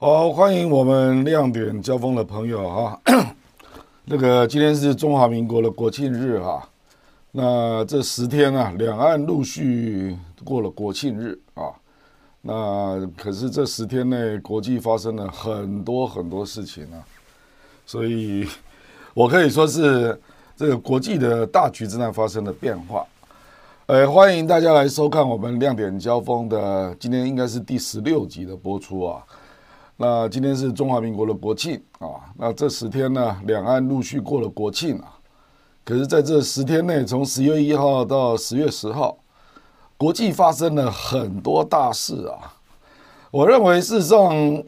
好，欢迎我们亮点交锋的朋友哈。那个今天是中华民国的国庆日哈，那这十天啊，两岸陆续过了国庆日啊。那可是这十天内，国际发生了很多很多事情啊，所以 我可以说是这个国际的大局正在发生的变化。呃，欢迎大家来收看我们亮点交锋的今天应该是第十六集的播出啊。那今天是中华民国的国庆啊，那这十天呢，两岸陆续过了国庆啊。可是，在这十天内，从十月一号到十月十号，国际发生了很多大事啊。我认为，事实上，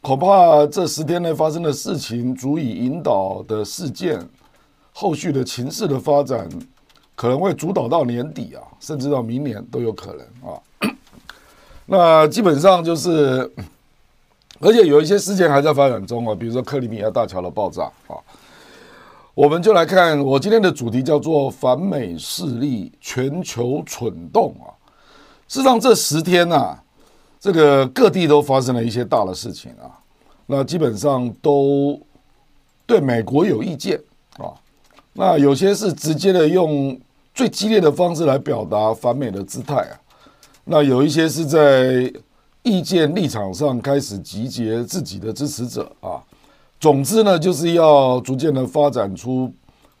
恐怕这十天内发生的事情，足以引导的事件，后续的情势的发展，可能会主导到年底啊，甚至到明年都有可能啊。那基本上就是。而且有一些事件还在发展中啊，比如说克里米亚大桥的爆炸啊，我们就来看我今天的主题叫做反美势力全球蠢动啊。事实上这十天呐，这个各地都发生了一些大的事情啊，那基本上都对美国有意见啊，那有些是直接的用最激烈的方式来表达反美的姿态啊，那有一些是在。意见立场上开始集结自己的支持者啊，总之呢，就是要逐渐的发展出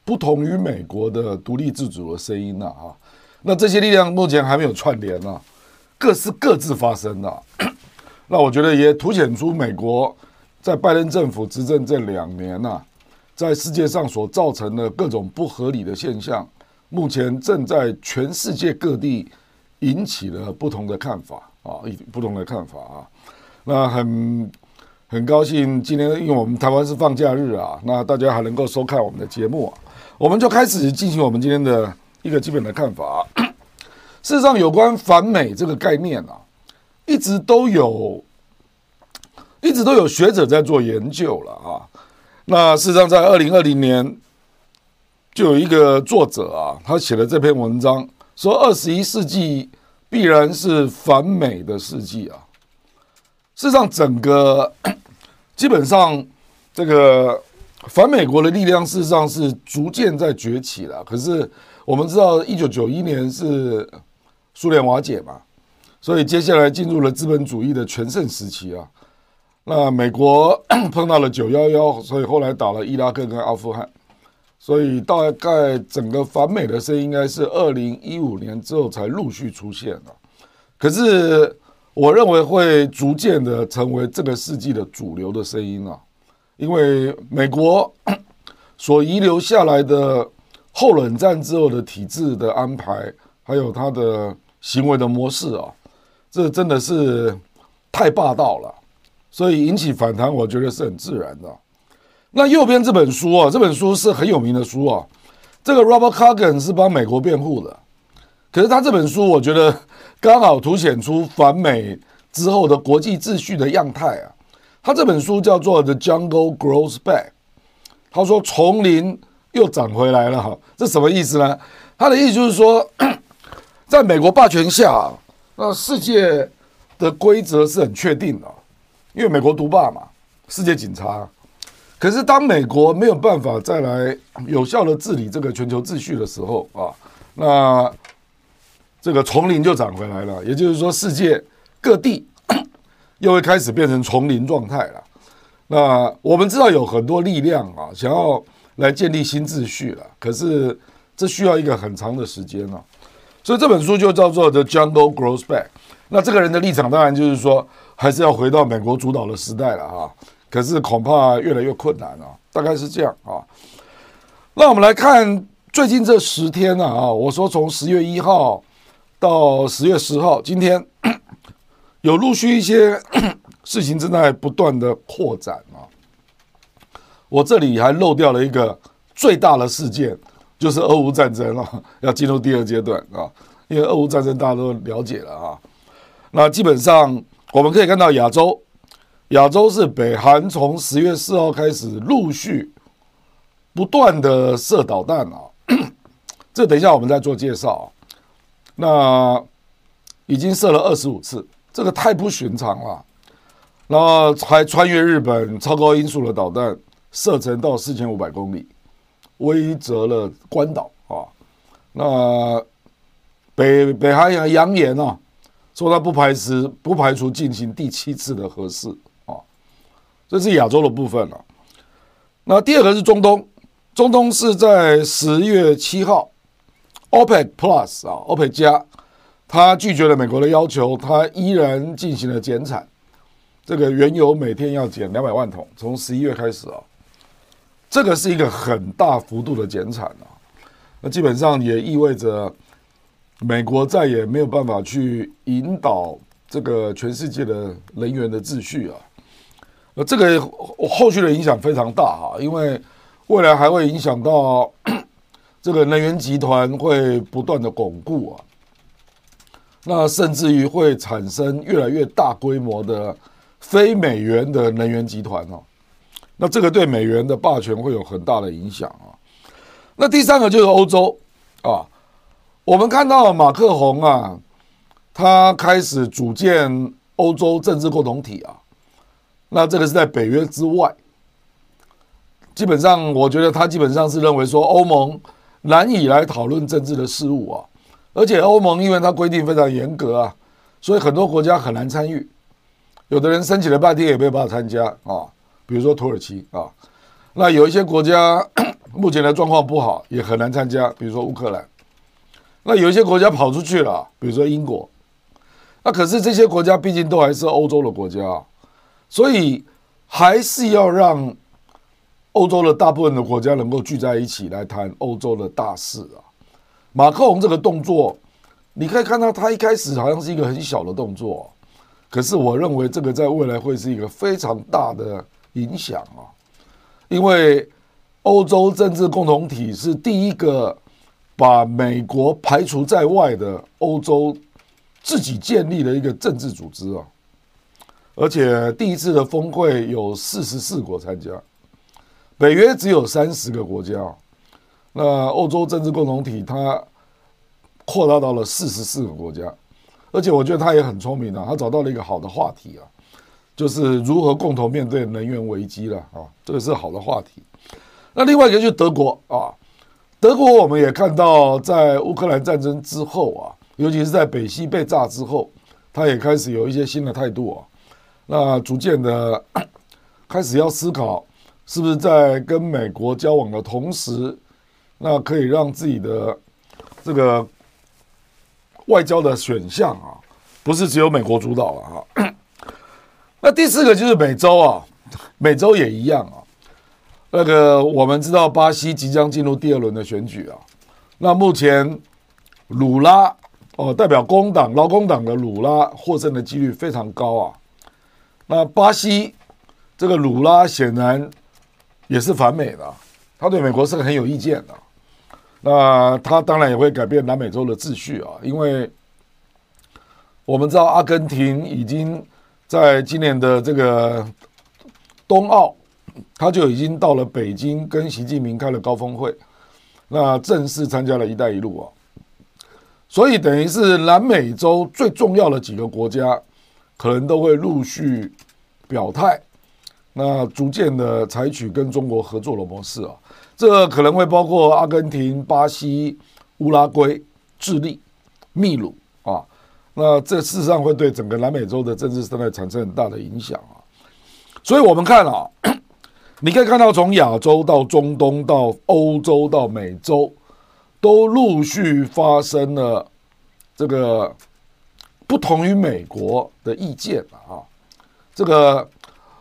不同于美国的独立自主的声音了啊。那这些力量目前还没有串联呢，各是各自发生的。那我觉得也凸显出美国在拜登政府执政这两年啊，在世界上所造成的各种不合理的现象，目前正在全世界各地引起了不同的看法。啊，一不同的看法啊，那很很高兴今天，因为我们台湾是放假日啊，那大家还能够收看我们的节目啊，我们就开始进行我们今天的一个基本的看法。事实上，有关反美这个概念啊，一直都有，一直都有学者在做研究了啊。那事实上，在二零二零年，就有一个作者啊，他写了这篇文章，说二十一世纪。必然是反美的世纪啊！事实上，整个 基本上这个反美国的力量，事实上是逐渐在崛起了。可是我们知道，一九九一年是苏联瓦解嘛，所以接下来进入了资本主义的全盛时期啊。那美国 碰到了九幺幺，所以后来打了伊拉克跟阿富汗。所以大概整个反美的声音应该是二零一五年之后才陆续出现的，可是我认为会逐渐的成为这个世纪的主流的声音啊，因为美国 所遗留下来的后冷战之后的体制的安排，还有他的行为的模式啊，这真的是太霸道了，所以引起反弹，我觉得是很自然的。那右边这本书啊，这本书是很有名的书啊。这个 Robert Kagan 是帮美国辩护的，可是他这本书我觉得刚好凸显出反美之后的国际秩序的样态啊。他这本书叫做《The Jungle Grows Back》，他说丛林又长回来了哈，这什么意思呢？他的意思就是说，在美国霸权下，那世界的规则是很确定的，因为美国独霸嘛，世界警察。可是，当美国没有办法再来有效的治理这个全球秩序的时候啊，那这个丛林就长回来了。也就是说，世界各地 又会开始变成丛林状态了。那我们知道有很多力量啊，想要来建立新秩序了。可是，这需要一个很长的时间啊。所以这本书就叫做《The Jungle Grows Back》。那这个人的立场当然就是说，还是要回到美国主导的时代了啊。可是恐怕越来越困难了，大概是这样啊。那我们来看最近这十天呢啊，我说从十月一号到十月十号，今天 有陆续一些 事情正在不断的扩展啊。我这里还漏掉了一个最大的事件，就是俄乌战争了，要进入第二阶段啊。因为俄乌战争大家都了解了啊。那基本上我们可以看到亚洲。亚洲是北韩从十月四号开始陆续不断的射导弹啊，这等一下我们再做介绍。啊那已经射了二十五次，这个太不寻常了。然后还穿越日本超高音速的导弹，射程到四千五百公里，威慑了关岛啊。那北北韩也扬言啊，说他不排除不排除进行第七次的核试。这是亚洲的部分了。那第二个是中东，中东是在十月七号，OPEC Plus 啊，OPEC 加，他拒绝了美国的要求，他依然进行了减产。这个原油每天要减两百万桶，从十一月开始啊，这个是一个很大幅度的减产啊。那基本上也意味着美国再也没有办法去引导这个全世界的能源的秩序啊。呃，这个后续的影响非常大哈，因为未来还会影响到 这个能源集团会不断的巩固啊，那甚至于会产生越来越大规模的。非美元的能源集团哦，那这个对美元的霸权会有很大的影响啊。那第三个就是欧洲啊，我们看到马克宏啊，他开始组建欧洲政治共同体啊，那这个是在北约之外，基本上我觉得他基本上是认为说欧盟难以来讨论政治的事务啊，而且欧盟因为它规定非常严格啊，所以很多国家很难参与。有的人申请了半天也没有办法参加啊，比如说土耳其啊，那有一些国家 目前的状况不好，也很难参加，比如说乌克兰。那有一些国家跑出去了，比如说英国。那可是这些国家毕竟都还是欧洲的国家，所以还是要让欧洲的大部分的国家能够聚在一起来谈欧洲的大事啊。马克龙这个动作，你可以看到他一开始好像是一个很小的动作。可是我认为这个在未来会是一个非常大的影响啊，因为欧洲政治共同体是第一个把美国排除在外的欧洲自己建立的一个政治组织啊，而且第一次的峰会有四十四国参加，北约只有三十个国家，那欧洲政治共同体它扩大到了四十四个国家。而且我觉得他也很聪明啊，他找到了一个好的话题啊，就是如何共同面对能源危机了啊，这个是好的话题。那另外一个就是德国啊，德国我们也看到，在乌克兰战争之后啊，尤其是在北溪被炸之后，他也开始有一些新的态度啊，那逐渐的 开始要思考，是不是在跟美国交往的同时，那可以让自己的这个。外交的选项啊，不是只有美国主导了哈。那第四个就是美洲啊，美洲也一样啊。那个我们知道巴西即将进入第二轮的选举啊。那目前鲁拉哦，代表工党劳工党的鲁拉获胜的几率非常高啊。那巴西这个鲁拉显然也是反美的，他对美国是很有意见的。那他当然也会改变南美洲的秩序啊，因为我们知道阿根廷已经在今年的这个冬奥，他就已经到了北京跟习近平开了高峰会，那正式参加了一带一路啊，所以等于是南美洲最重要的几个国家，可能都会陆续表态，那逐渐的采取跟中国合作的模式啊。这可能会包括阿根廷、巴西、乌拉圭、智利、秘鲁啊，那这事实上会对整个南美洲的政治生态产生很大的影响啊。所以我们看啊，你可以看到从亚洲到中东到欧洲到美洲，都陆续发生了这个不同于美国的意见啊。这个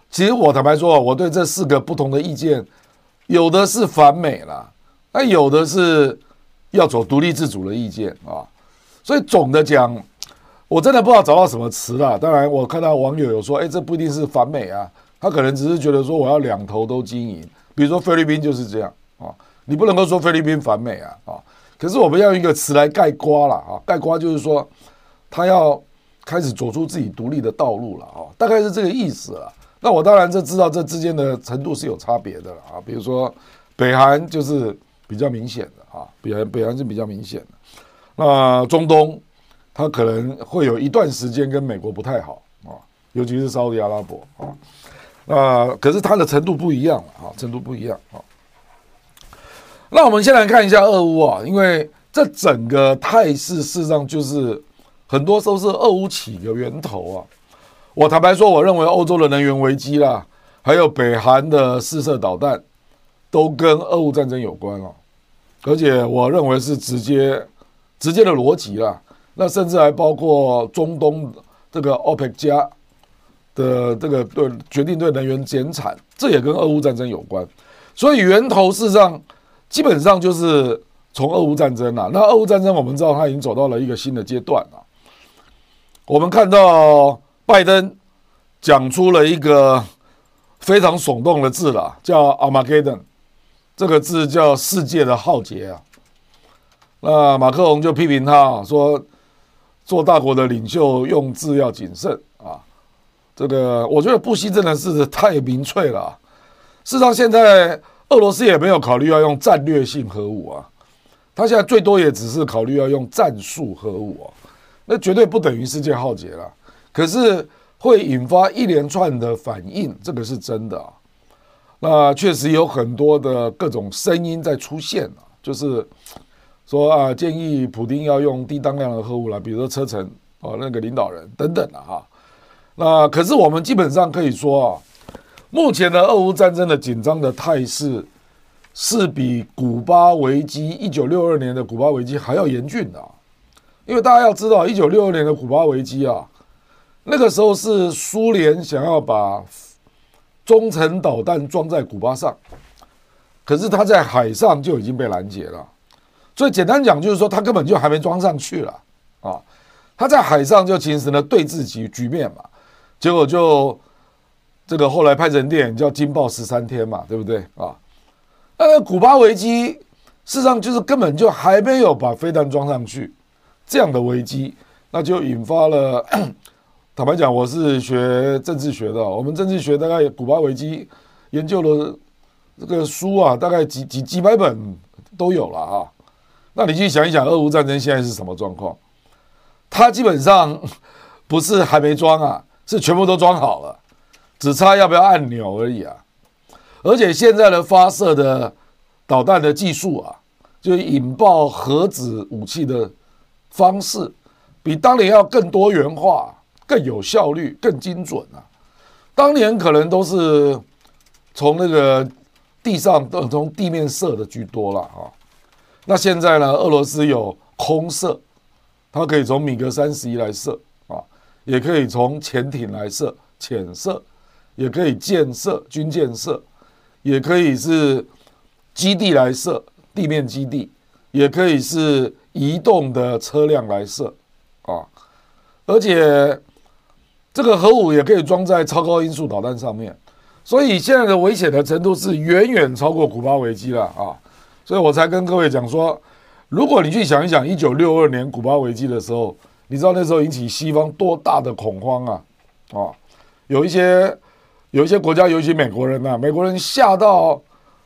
其实我坦白说，我对这四个不同的意见。有的是反美了，那有的是要走独立自主的意见啊，所以总的讲，我真的不知道找到什么词了。当然，我看到网友有说，哎，这不一定是反美啊，他可能只是觉得说我要两头都经营。比如说菲律宾就是这样啊，你不能够说菲律宾反美啊啊，可是我们要用一个词来盖瓜了啊，盖瓜就是说他要开始走出自己独立的道路了啊，大概是这个意思了。那我当然就知道这之间的程度是有差别的了啊，比如说北韩就是比较明显的啊，北韩北韩是比较明显的。那中东，它可能会有一段时间跟美国不太好啊，尤其是沙特阿拉伯啊。那可是它的程度不一样啊，程度不一样啊。那我们先来看一下俄乌啊，因为这整个态势事实上就是很多都是俄乌起的源头啊。我坦白说，我认为欧洲的能源危机啦，还有北韩的试射导弹，都跟俄乌战争有关了，而且我认为是直接直接的逻辑啦。那甚至还包括中东这个 OPEC 加的这个对决定对能源减产，这也跟俄乌战争有关。所以源头事实上基本上就是从俄乌战争啊。那俄乌战争我们知道它已经走到了一个新的阶段了。我们看到。拜登讲出了一个非常耸动的字了，叫 Armageddon，这个字叫世界的浩劫啊。那马克龙就批评他说，做大国的领袖用字要谨慎啊。这个我觉得布希真的是太民粹了。事实上，现在俄罗斯也没有考虑要用战略性核武啊，他现在最多也只是考虑要用战术核武啊，那绝对不等于世界浩劫了。可是会引发一连串的反应，这个是真的啊。那确实有很多的各种声音在出现啊，就是说啊，建议普京要用低当量的核武了，比如说车臣哦，那个领导人等等的哈。那可是我们基本上可以说啊，目前的俄乌战争的紧张的态势是比古巴危机一九六二年的古巴危机还要严峻的，因为大家要知道，一九六二年的古巴危机啊。那个时候是苏联想要把中程导弹装在古巴上，可是他在海上就已经被拦截了。所以简单讲就是说，他根本就还没装上去了啊！他在海上就形成了对峙局局面嘛，结果就这个后来拍成电影叫《惊爆十三天》嘛，对不对啊？那个古巴危机事实上就是根本就还没有把飞弹装上去，这样的危机那就引发了。坦白讲，我是学政治学的。我们政治学大概古巴危机研究的这个书啊，大概几几几百本都有了啊。那你去想一想，俄乌战争现在是什么状况？它基本上 不是还没装啊，是全部都装好了，只差要不要按钮而已啊。而且现在的发射的导弹的技术啊，就引爆核子武器的方式，比当年要更多元化。更有效率、更精准啊！当年可能都是从那个地上、从地面射的居多了啊。那现在呢？俄罗斯有空射，它可以从米格三十一来射啊，也可以从潜艇来射、潜射，也可以舰射、军舰射，也可以是基地来射、地面基地，也可以是移动的车辆来射啊，而且。这个核武也可以装在超高音速导弹上面，所以现在的危险的程度是远远超过古巴危机了啊！所以我才跟各位讲说，如果你去想一想，一九六二年古巴危机的时候，你知道那时候引起西方多大的恐慌啊！啊，有一些有一些国家，尤其美国人呐，美国人吓到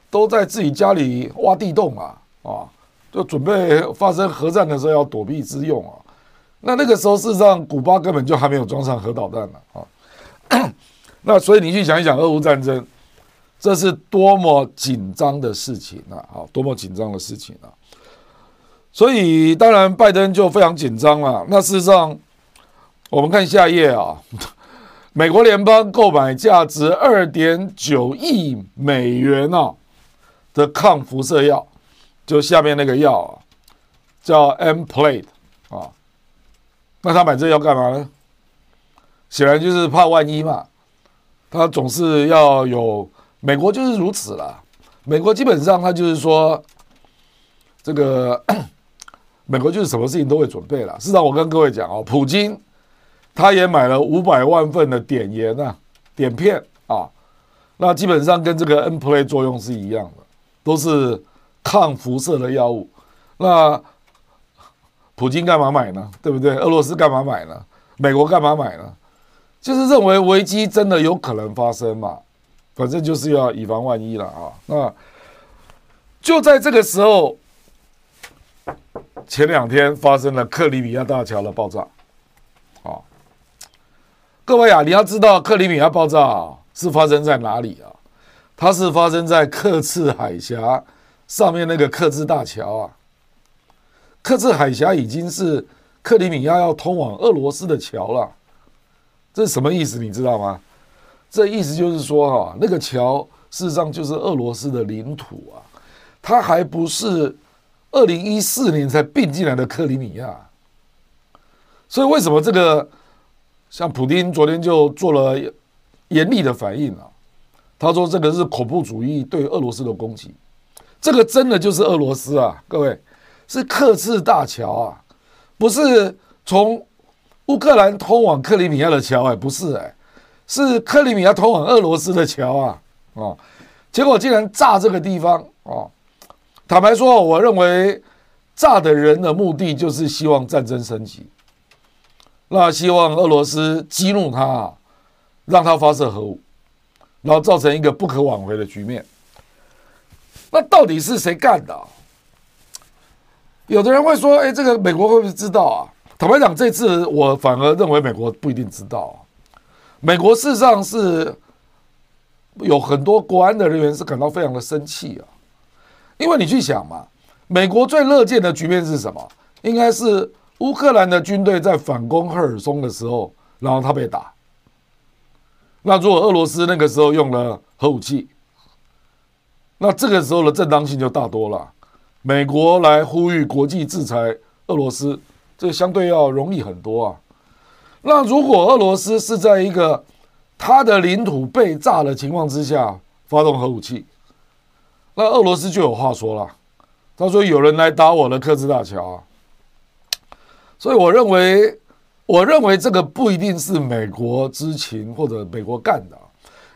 都在自己家里挖地洞啊啊，就准备发生核战的时候要躲避之用啊。那那个时候，事实上，古巴根本就还没有装上核导弹呢啊！那所以你去想一想，俄乌战争，这是多么紧张的事情啊！啊，多么紧张的事情啊！所以当然，拜登就非常紧张了。那事实上，我们看下一页啊，美国联邦购买价值二点九亿美元啊的抗辐射药，就下面那个药啊，叫 M Plate 啊。那他买这药干嘛呢？显然就是怕万一嘛。他总是要有美国就是如此了。美国基本上他就是说，这个 美国就是什么事情都会准备了。事实上，我跟各位讲哦，普京他也买了五百万份的碘盐啊、碘片啊。那基本上跟这个 N play 作用是一样的，都是抗辐射的药物。那普京干嘛买呢？对不对？俄罗斯干嘛买呢？美国干嘛买呢？就是认为危机真的有可能发生嘛，反正就是要以防万一了啊。那就在这个时候，前两天发生了克里米亚大桥的爆炸，啊，各位啊，你要知道克里米亚爆炸是发生在哪里啊？它是发生在克赤海峡上面那个克赤大桥啊。克赤海峡已经是克里米亚要通往俄罗斯的桥了。这是什么意思？你知道吗？这意思就是说，哈，那个桥事实上就是俄罗斯的领土啊，它还不是二零一四年才并进来的克里米亚。所以为什么这个像普京昨天就做了严厉的反应啊？他说这个是恐怖主义对俄罗斯的攻击，这个真的就是俄罗斯啊，各位是克赤大桥啊，不是从。乌克兰通往克里米亚的桥，哎，不是，哎，是克里米亚通往俄罗斯的桥啊，哦，结果竟然炸这个地方，哦，坦白说，我认为炸的人的目的就是希望战争升级，那希望俄罗斯激怒他，让他发射核武，然后造成一个不可挽回的局面。那到底是谁干的？有的人会说，哎，这个美国会不会知道啊？坦白讲，这次我反而认为美国不一定知道。美国事实上是有很多国安的人员是感到非常的生气啊，因为你去想嘛，美国最乐见的局面是什么？应该是乌克兰的军队在反攻赫尔松的时候，然后他被打。那如果俄罗斯那个时候用了核武器，那这个时候的正当性就大多了。美国来呼吁国际制裁俄罗斯。这相对要容易很多啊。那如果俄罗斯是在一个他的领土被炸的情况之下发动核武器，那俄罗斯就有话说了。他说：“有人来打我的克制大桥啊。”所以我认为，我认为这个不一定是美国知情或者美国干的，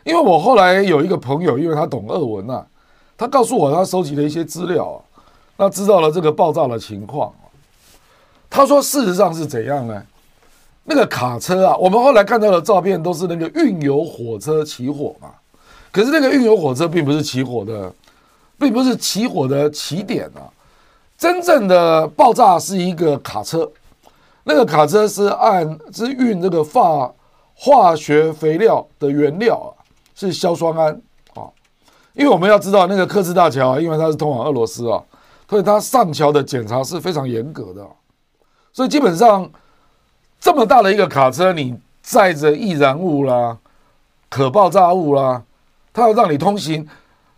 因为我后来有一个朋友，因为他懂俄文呐，他告诉我他收集了一些资料啊，那知道了这个爆炸的情况。他说：“事实上是怎样呢？那个卡车啊，我们后来看到的照片都是那个运油火车起火嘛。可是那个运油火车并不是起火的，并不是起火的起点啊。真正的爆炸是一个卡车，那个卡车是按是运这个化化学肥料的原料啊，是硝酸铵。因为我们要知道那个克斯大桥啊，因为它是通往俄罗斯啊，所以它上桥的检查是非常严格的。”所以基本上，这么大的一个卡车，你载着易燃物啦、可爆炸物啦，它要让你通行，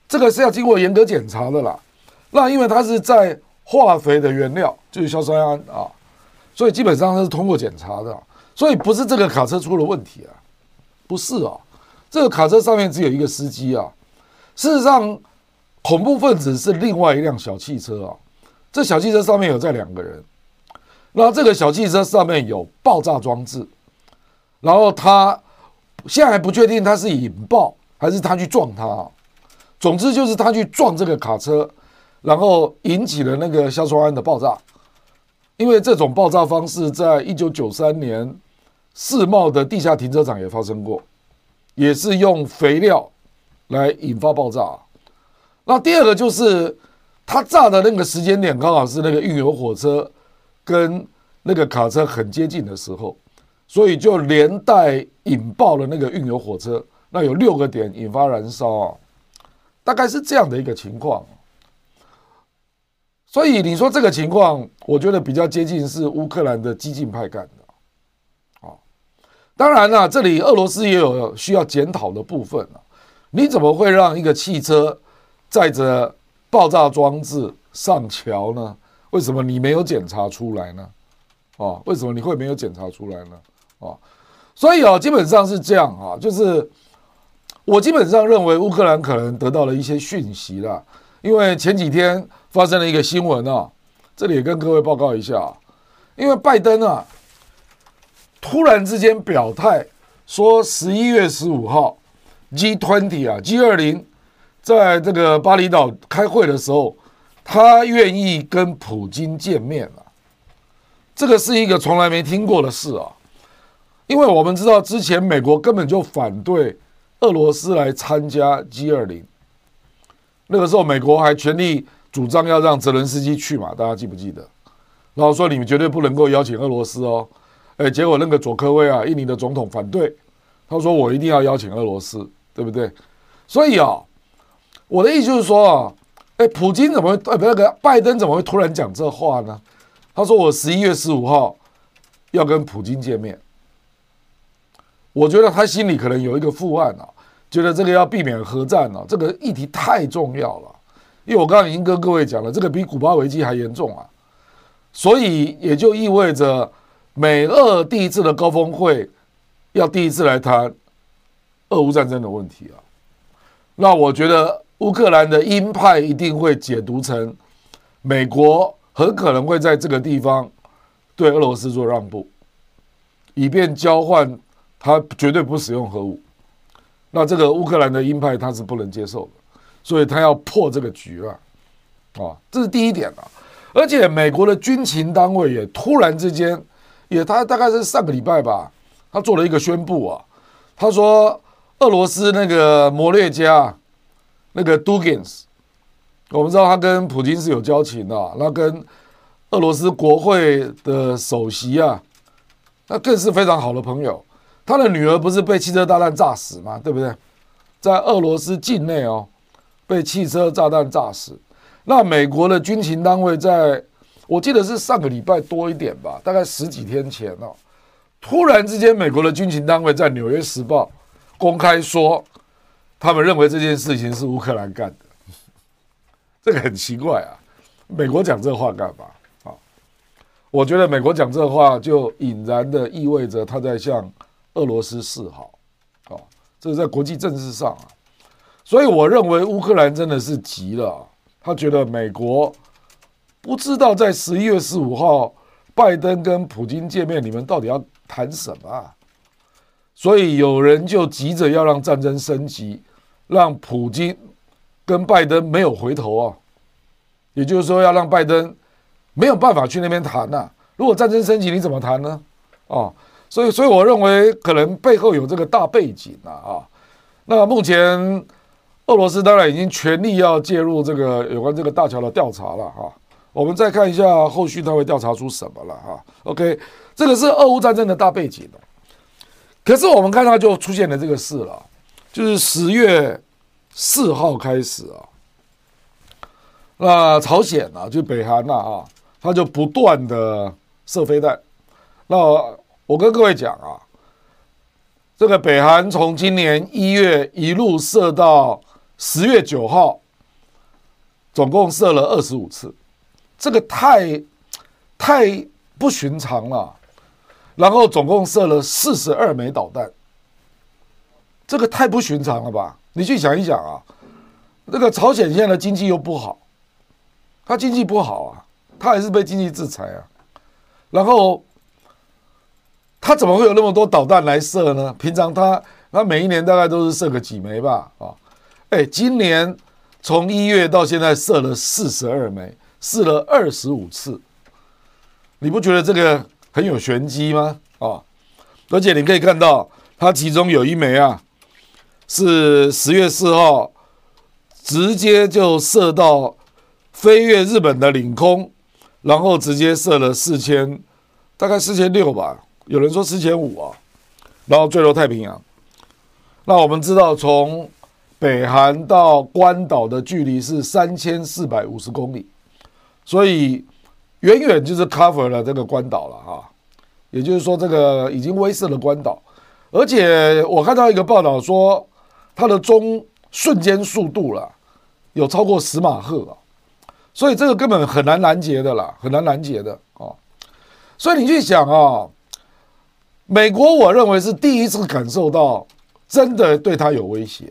这个是要经过严格检查的啦。那因为它是在化肥的原料，就是硝酸铵啊，所以基本上它是通过检查的。所以不是这个卡车出了问题啊，不是啊，这个卡车上面只有一个司机啊。事实上，恐怖分子是另外一辆小汽车啊，这小汽车上面有载两个人。那这个小汽车上面有爆炸装置，然后他现在还不确定他是引爆还是他去撞他、啊，总之就是他去撞这个卡车，然后引起了那个硝酸铵的爆炸。因为这种爆炸方式在一九九三年世贸的地下停车场也发生过，也是用肥料来引发爆炸。那第二个就是他炸的那个时间点刚好是那个运油火车。跟那个卡车很接近的时候，所以就连带引爆了那个运油火车。那有六个点引发燃烧啊，大概是这样的一个情况。所以你说这个情况，我觉得比较接近是乌克兰的激进派干的。啊，当然了，这里俄罗斯也有需要检讨的部分啊。你怎么会让一个汽车载着爆炸装置上桥呢？为什么你没有检查出来呢？哦，为什么你会没有检查出来呢？哦，所以啊，基本上是这样啊，就是我基本上认为乌克兰可能得到了一些讯息了，因为前几天发生了一个新闻啊，这里也跟各位报告一下，因为拜登啊突然之间表态说，十一月十五号 G twenty 啊 G 二零在这个巴厘岛开会的时候。他愿意跟普京见面了，这个是一个从来没听过的事啊！因为我们知道之前美国根本就反对俄罗斯来参加 G 二零，那个时候美国还全力主张要让泽伦斯基去嘛，大家记不记得？然后说你们绝对不能够邀请俄罗斯哦，哎，结果那个佐科威啊，印尼的总统反对他说我一定要邀请俄罗斯，对不对？所以啊，我的意思就是说啊，哎，普京怎么会？呃，不，那个拜登怎么会突然讲这话呢？他说我十一月十五号要跟普京见面。我觉得他心里可能有一个负案啊，觉得这个要避免核战啊，这个议题太重要了。因为我刚刚已经跟各位讲了，这个比古巴危机还严重啊，所以也就意味着美俄第一次的高峰会要第一次来谈俄乌战争的问题啊。那我觉得乌克兰的鹰派一定会解读成美国很可能会在这个地方对俄罗斯做让步，以便交换。他绝对不使用核武，那这个乌克兰的鹰派他是不能接受的，所以他要破这个局啊，啊，这是第一点啊。而且美国的军情单位也突然之间，也他大概是上个礼拜吧，他做了一个宣布啊，他说俄罗斯那个摩列加那个 Dugins，我们知道他跟普京是有交情的，那跟俄罗斯国会的首席啊，那更是非常好的朋友。他的女儿不是被汽车炸弹炸死吗？对不对？在俄罗斯境内哦，被汽车炸弹炸死。那美国的军情单位在，我记得是上个礼拜多一点吧，大概十几天前哦，突然之间，美国的军情单位在《纽约时报》公开说，他们认为这件事情是乌克兰干的。这个很奇怪啊，美国讲这话干嘛啊？我觉得美国讲这话就隐然的意味着他在向。俄罗斯示好，哦，这是在国际政治上啊，所以我认为乌克兰真的是急了，他觉得美国不知道在十一月十五号拜登跟普京见面，你们到底要谈什么？啊所以有人就急着要让战争升级，让普京跟拜登没有回头啊，也就是说要让拜登没有办法去那边谈呐。如果战争升级，你怎么谈呢？哦。所以，所以我认为可能背后有这个大背景啊啊。那目前俄罗斯当然已经全力要介入这个有关这个大桥的调查了哈。我们再看一下后续他会调查出什么了哈。OK，这个是俄乌战争的大背景可是我们看到就出现了这个事了，就是十月四号开始啊，那朝鲜啊，就北韩呐啊，他就不断的射飞弹，那。我跟各位讲啊，这个北韩从今年一月一路射到十月九号，总共射了二十五次，这个太太不寻常了。然后总共射了四十二枚导弹，这个太不寻常了吧？你去想一想啊，那个朝鲜现在的经济又不好，他经济不好啊，他还是被经济制裁啊，然后。他怎么会有那么多导弹来射呢？平常他他每一年大概都是射个几枚吧，啊，哎，今年从一月到现在射了四十二枚，试了二十五次，你不觉得这个很有玄机吗？啊，而且你可以看到，它其中有一枚啊，是十月四号直接就射到飞越日本的领空，然后直接射了四千，大概四千六吧。有人说四千五啊，然后坠落太平洋。那我们知道，从北韩到关岛的距离是三千四百五十公里，所以远远就是 cover 了这个关岛了哈。也就是说，这个已经威慑了关岛。而且我看到一个报道说，它的中瞬间速度了有超过十马赫啊，所以这个根本很难拦截的啦，很难拦截的啊。所以你去想啊。美国，我认为是第一次感受到真的对它有威胁，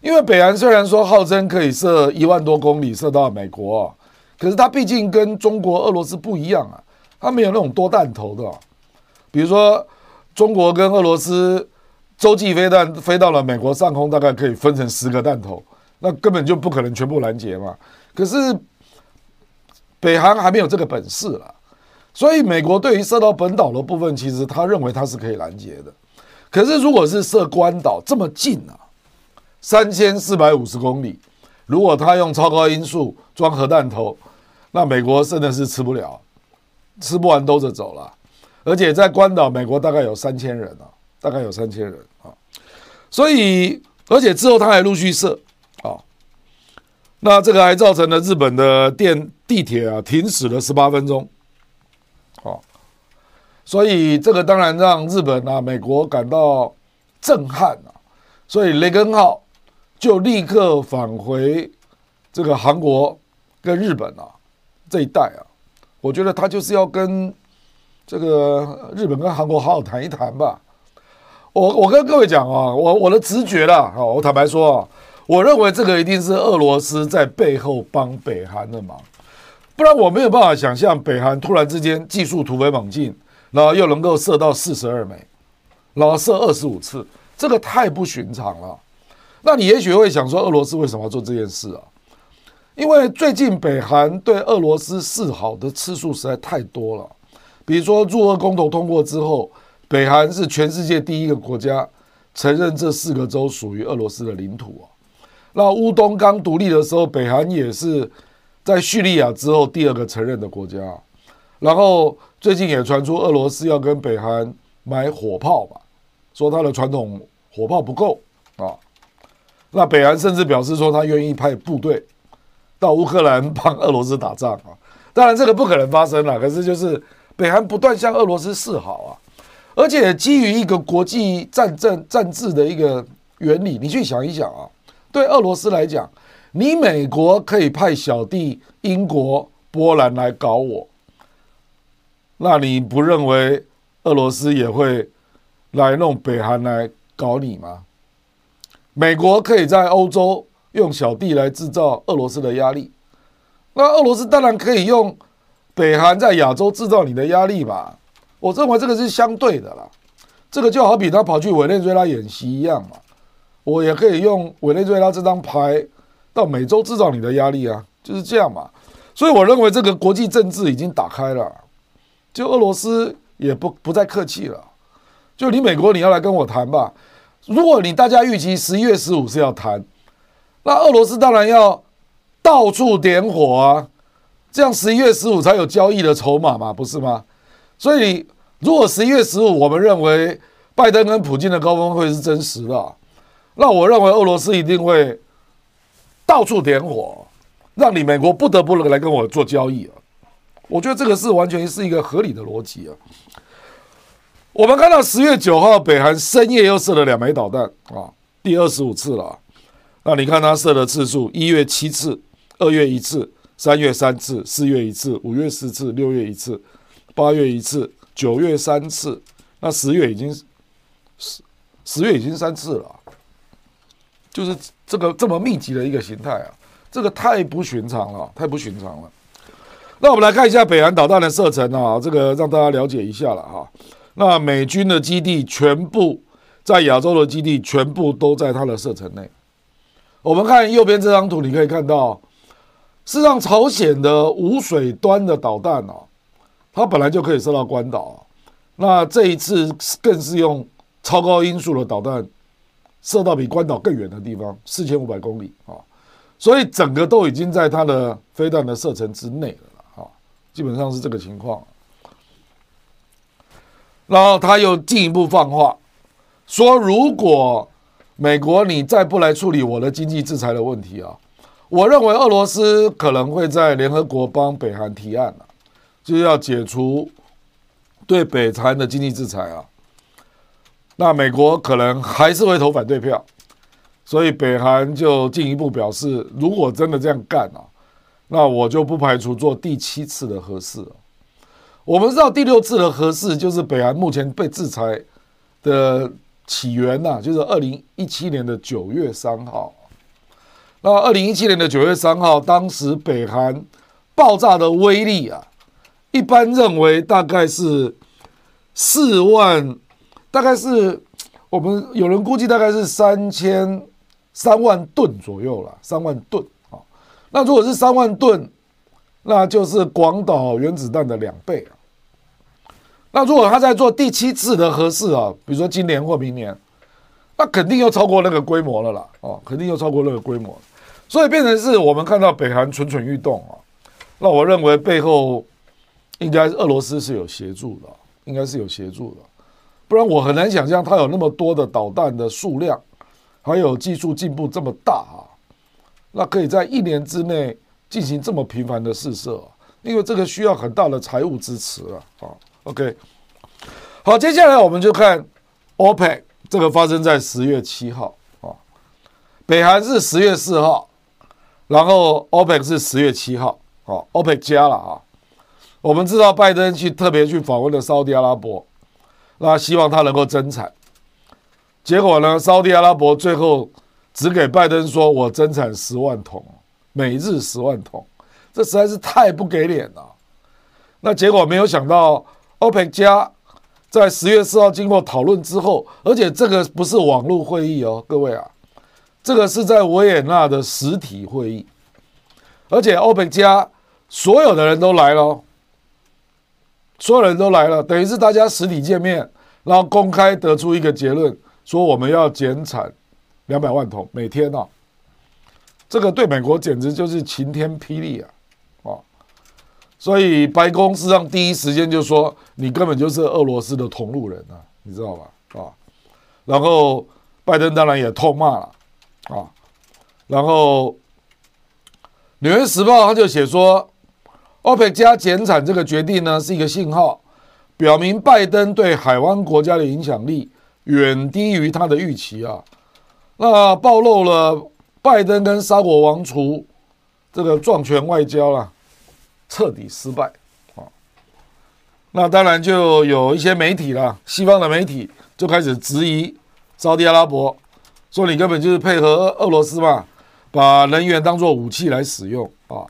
因为北韩虽然说号称可以射一万多公里射到美国，可是它毕竟跟中国、俄罗斯不一样啊，它没有那种多弹头的。比如说，中国跟俄罗斯洲际飞弹飞到了美国上空，大概可以分成十个弹头，那根本就不可能全部拦截嘛。可是北韩还没有这个本事了。所以，美国对于射到本岛的部分，其实他认为它是可以拦截的。可是，如果是射关岛这么近啊，三千四百五十公里，如果他用超高音速装核弹头，那美国真的是吃不了，吃不完兜着走了。而且在关岛，美国大概有三千人啊，大概有三千人啊。所以而且之后他还陆续设啊，那这个还造成了日本的电地铁啊停驶了十八分钟，哦，所以这个当然让日本啊、美国感到震撼啊，所以雷根号就立刻返回这个韩国跟日本啊这一带啊，我觉得他就是要跟这个日本跟韩国好好谈一谈吧。我我跟各位讲啊，我我的直觉啦，啊，我坦白说啊，我认为这个一定是俄罗斯在背后帮北韩的忙，不然我没有办法想象北韩突然之间技术突飞猛进，然后又能够射到四十二枚，然后射二十五次，这个太不寻常了。那你也许会想说，俄罗斯为什么要做这件事啊？因为最近北韩对俄罗斯示好的次数实在太多了，比如说入俄公投通过之后。北韩是全世界第一个国家承认这四个州属于俄罗斯的领土啊。那乌东刚独立的时候，北韩也是在叙利亚之后第二个承认的国家。然后最近也传出俄罗斯要跟北韩买火炮吧，说他的传统火炮不够啊。那北韩甚至表示说他愿意派部队到乌克兰帮俄罗斯打仗啊。当然这个不可能发生了，可是就是北韩不断向俄罗斯示好啊。而且基于一个国际战争战制的一个原理，你去想一想啊，对俄罗斯来讲，你美国可以派小弟英国、波兰来搞我，那你不认为俄罗斯也会来弄北韩来搞你吗？美国可以在欧洲用小弟来制造俄罗斯的压力，那俄罗斯当然可以用北韩在亚洲制造你的压力吧。我认为这个是相对的啦，这个就好比他跑去委内瑞拉演习一样嘛，我也可以用委内瑞拉这张牌到美洲制造你的压力啊，就是这样嘛。所以我认为这个国际政治已经打开了，就俄罗斯也不不再客气了，就你美国你要来跟我谈吧。如果你大家预期十一月十五是要谈，那俄罗斯当然要到处点火啊，这样十一月十五才有交易的筹码嘛，不是吗？所以，如果十一月十五，我们认为拜登跟普京的高峰会是真实的，那我认为俄罗斯一定会到处点火，让你美国不得不来跟我做交易啊！我觉得这个是完全是一个合理的逻辑啊。我们看到十月九号，北韩深夜又射了两枚导弹啊，第二十五次了。那你看他射的次数：一月七次，二月一次，三月三次，四月一次，五月四次，六月一次。八月一次，九月三次，那十月已经十十月已经三次了，就是这个这么密集的一个形态啊，这个太不寻常了，太不寻常了。那我们来看一下北韩导弹的射程啊，这个让大家了解一下了哈。那美军的基地全部在亚洲的基地全部都在它的射程内。我们看右边这张图，你可以看到，事实上朝鲜的无水端的导弹啊。它本来就可以射到关岛，那这一次更是用超高音速的导弹射到比关岛更远的地方，四千五百公里啊，所以整个都已经在它的飞弹的射程之内了啊，基本上是这个情况。然后他又进一步放话，说如果美国你再不来处理我的经济制裁的问题啊，我认为俄罗斯可能会在联合国帮北韩提案了。就是要解除对北韩的经济制裁啊，那美国可能还是会投反对票，所以北韩就进一步表示，如果真的这样干啊，那我就不排除做第七次的核试。我们知道第六次的核试就是北韩目前被制裁的起源呐，就是二零一七年的九月三号。那二零一七年的九月三号，当时北韩爆炸的威力啊。一般认为大概是四万，大概是我们有人估计大概是三千三万吨左右了，三万吨啊。那如果是三万吨，那就是广岛原子弹的两倍。那如果他在做第七次的核试啊，比如说今年或明年，那肯定又超过那个规模了啦，哦，肯定又超过那个规模，所以变成是我们看到北韩蠢蠢欲动啊。那我认为背后。应该是俄罗斯是有协助的，应该是有协助的，不然我很难想象他有那么多的导弹的数量，还有技术进步这么大啊，那可以在一年之内进行这么频繁的试射，因为这个需要很大的财务支持啊。啊，OK，好，接下来我们就看 OPEC 这个发生在十月七号啊，北韩是十月四号，然后 OPEC 是十月七号，啊，OPEC 加了啊。我们知道拜登去特别去访问了沙特阿拉伯，那希望他能够增产。结果呢，沙特阿拉伯最后只给拜登说：“我增产十万桶，每日十万桶。”这实在是太不给脸了。那结果没有想到，OPEC 加在十月四号经过讨论之后，而且这个不是网络会议哦，各位啊，这个是在维也纳的实体会议，而且 OPEC 加所有的人都来了。所有人都来了，等于是大家实体见面，然后公开得出一个结论，说我们要减产两百万桶每天啊，这个对美国简直就是晴天霹雳啊！啊，所以白宫实际上第一时间就说你根本就是俄罗斯的同路人啊，你知道吧？啊，然后拜登当然也痛骂了啊，然后《纽约时报》他就写说。OPEC 加减产这个决定呢，是一个信号，表明拜登对海湾国家的影响力远低于他的预期啊。那暴露了拜登跟沙国王储这个撞权外交了，彻底失败啊。那当然就有一些媒体了，西方的媒体就开始质疑沙特阿拉伯，说你根本就是配合俄罗斯嘛，把能源当做武器来使用啊。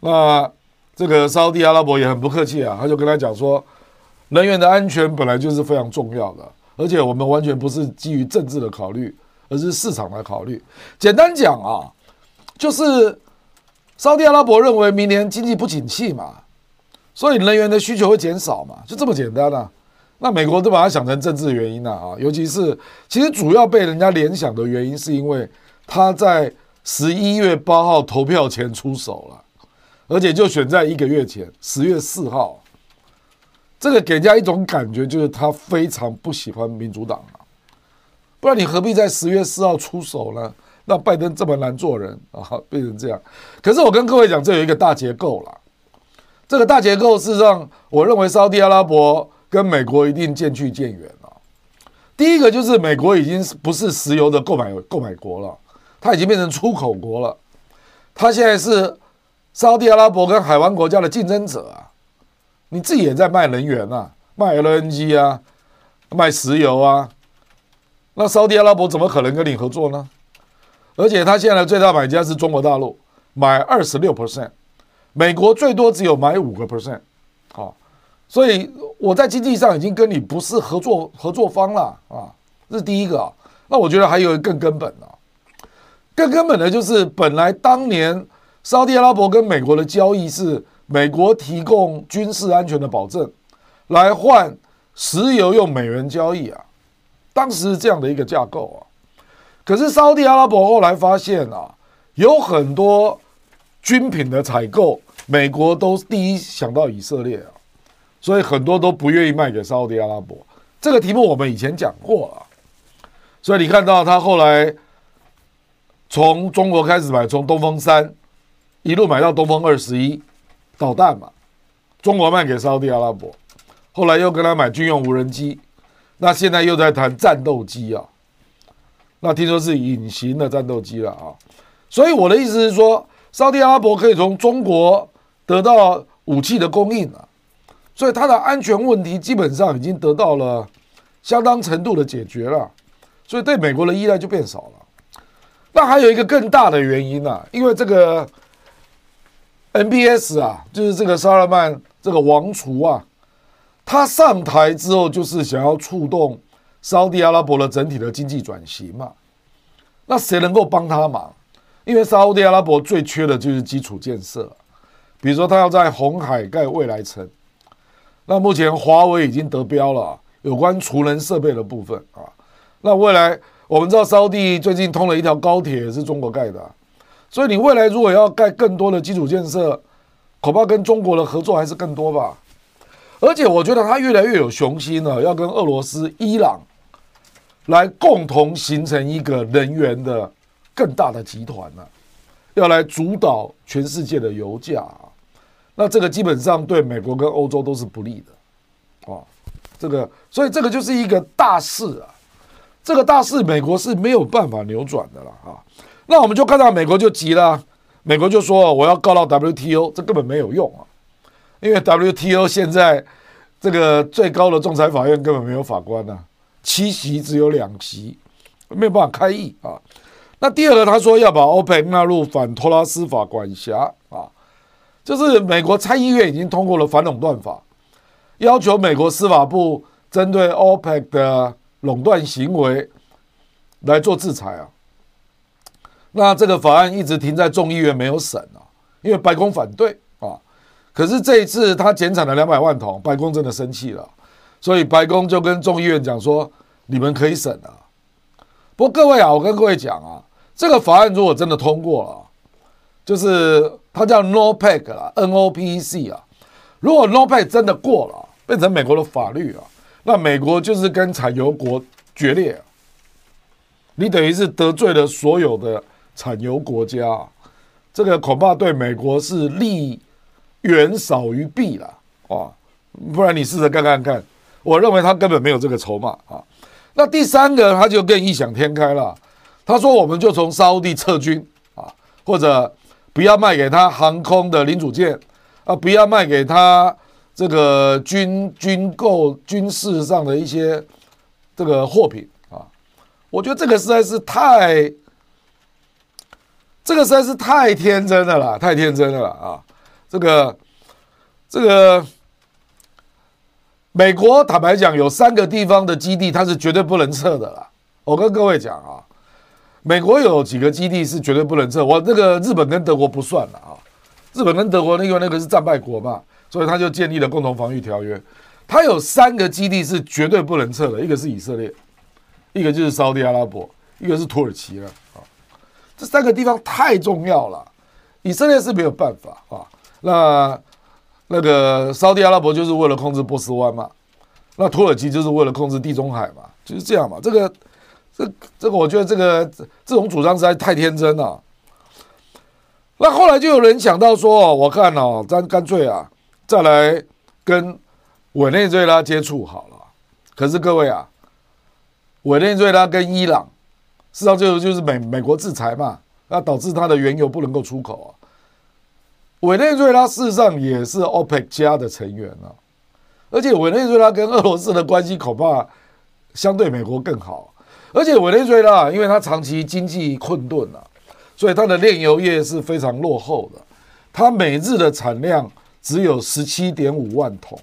那这个沙特阿拉伯也很不客气啊，他就跟他讲说，能源的安全本来就是非常重要的，而且我们完全不是基于政治的考虑，而是市场来考虑。简单讲啊，就是沙特阿拉伯认为明年经济不景气嘛，所以能源的需求会减少嘛，就这么简单啊。那美国都把它想成政治原因了啊，尤其是其实主要被人家联想的原因，是因为他在十一月八号投票前出手了。而且就选在一个月前，十月四号，这个给人家一种感觉，就是他非常不喜欢民主党，不然你何必在十月四号出手呢？让拜登这么难做人 啊，变成这样。可是我跟各位讲，这有一个大结构了。这个大结构事实上，我认为沙特阿拉伯跟美国一定渐去渐远了。第一个就是美国已经不是石油的购买购买国了，它已经变成出口国了，它现在是。沙特阿拉伯跟海湾国家的竞争者啊，你自己也在卖能源啊，卖 LNG 啊，卖石油啊，那沙特阿拉伯怎么可能跟你合作呢？而且他现在的最大买家是中国大陆，买二十六 percent，美国最多只有买五个 percent，好，所以我在经济上已经跟你不是合作合作方了啊，这是第一个啊。那我觉得还有更根本的，更根本的就是本来当年。沙特阿拉伯跟美国的交易是美国提供军事安全的保证，来换石油用美元交易啊，当时是这样的一个架构啊。可是沙特阿拉伯后来发现啊，有很多军品的采购，美国都第一想到以色列啊，所以很多都不愿意卖给沙特阿拉伯。这个题目我们以前讲过了，所以你看到他后来从中国开始买，从东风三。一路买到东风二十一导弹嘛，中国卖给沙特阿拉伯，后来又跟他买军用无人机，那现在又在谈战斗机啊，那听说是隐形的战斗机了啊，所以我的意思是说，沙特阿拉伯可以从中国得到武器的供应啊，所以它的安全问题基本上已经得到了相当程度的解决了，所以对美国的依赖就变少了。那还有一个更大的原因呢，因为这个。NBS 啊，就是这个沙勒曼这个王储啊，他上台之后就是想要触动沙特阿拉伯的整体的经济转型嘛。那谁能够帮他忙？因为沙特阿拉伯最缺的就是基础建设，比如说他要在红海盖未来城。那目前华为已经得标了，有关储能设备的部分啊。那未来我们知道沙地最近通了一条高铁，是中国盖的。所以你未来如果要盖更多的基础建设，恐怕跟中国的合作还是更多吧。而且我觉得他越来越有雄心了，要跟俄罗斯、伊朗来共同形成一个能源的更大的集团呢，要来主导全世界的油价。那这个基本上对美国跟欧洲都是不利的，啊，这个，所以这个就是一个大事啊，这个大事美国是没有办法扭转的了啊。那我们就看到美国就急了，美国就说我要告到 WTO，这根本没有用啊，因为 WTO 现在这个最高的仲裁法院根本没有法官呐，七席只有两席，没有办法开议啊。那第二个他说要把 OPEC 纳入反托拉斯法管辖啊。就是美国参议院已经通过了反垄断法，要求美国司法部针对 OPEC 的垄断行为来做制裁啊。那这个法案一直停在众议院没有审啊，因为白宫反对。可是这一次他减产了两百万桶，白宫真的生气了，所以白宫就跟众议院讲说：你们可以审啊。不过各位啊，我跟各位讲啊，这个法案如果真的通过了，就是它叫 NOPEC 啦，NOPEC 啊。如果 NOPEC 真的过了，变成美国的法律啊，那美国就是跟产油国决裂，你等于是得罪了所有的产油国家，这个恐怕对美国是利远少于弊了啊。不然你试着看看看，我认为他根本没有这个筹码啊。那第三个他就更异想天开了，他说我们就从沙地撤军啊，或者。不要卖给他航空的零组件啊！不要卖给他这个军军购、军事上的一些这个货品啊！我觉得这个实在是太，这个实在是太天真的了，太天真的了啊！这个这个美国坦白讲，有三个地方的基地，它是绝对不能撤的了。我跟各位讲啊。美国有几个基地是绝对不能撤，我那个日本跟德国不算了啊。日本跟德国那个那个是战败国嘛，所以他就建立了共同防御条约。他有三个基地是绝对不能撤的，一个是以色列，一个就是沙特阿拉伯，一个是土耳其了啊。这三个地方太重要了，以色列是没有办法啊。那那个沙特阿拉伯就是为了控制波斯湾嘛，那土耳其就是为了控制地中海嘛，就是这样嘛。这个。这这个，我觉得这个这种主张实在太天真了。那后来就有人想到说，我看哦，咱干脆啊，再来跟委内瑞拉接触好了。可是各位啊，委内瑞拉跟伊朗，事实上就就是美美国制裁嘛，那导致它的原油不能够出口啊。委内瑞拉事实上也是 OPEC 加的成员啊，而且委内瑞拉跟俄罗斯的关系恐怕相对美国更好。而且委内瑞拉，因为它长期经济困顿啊，所以它的炼油业是非常落后的。它每日的产量只有十七点五万桶，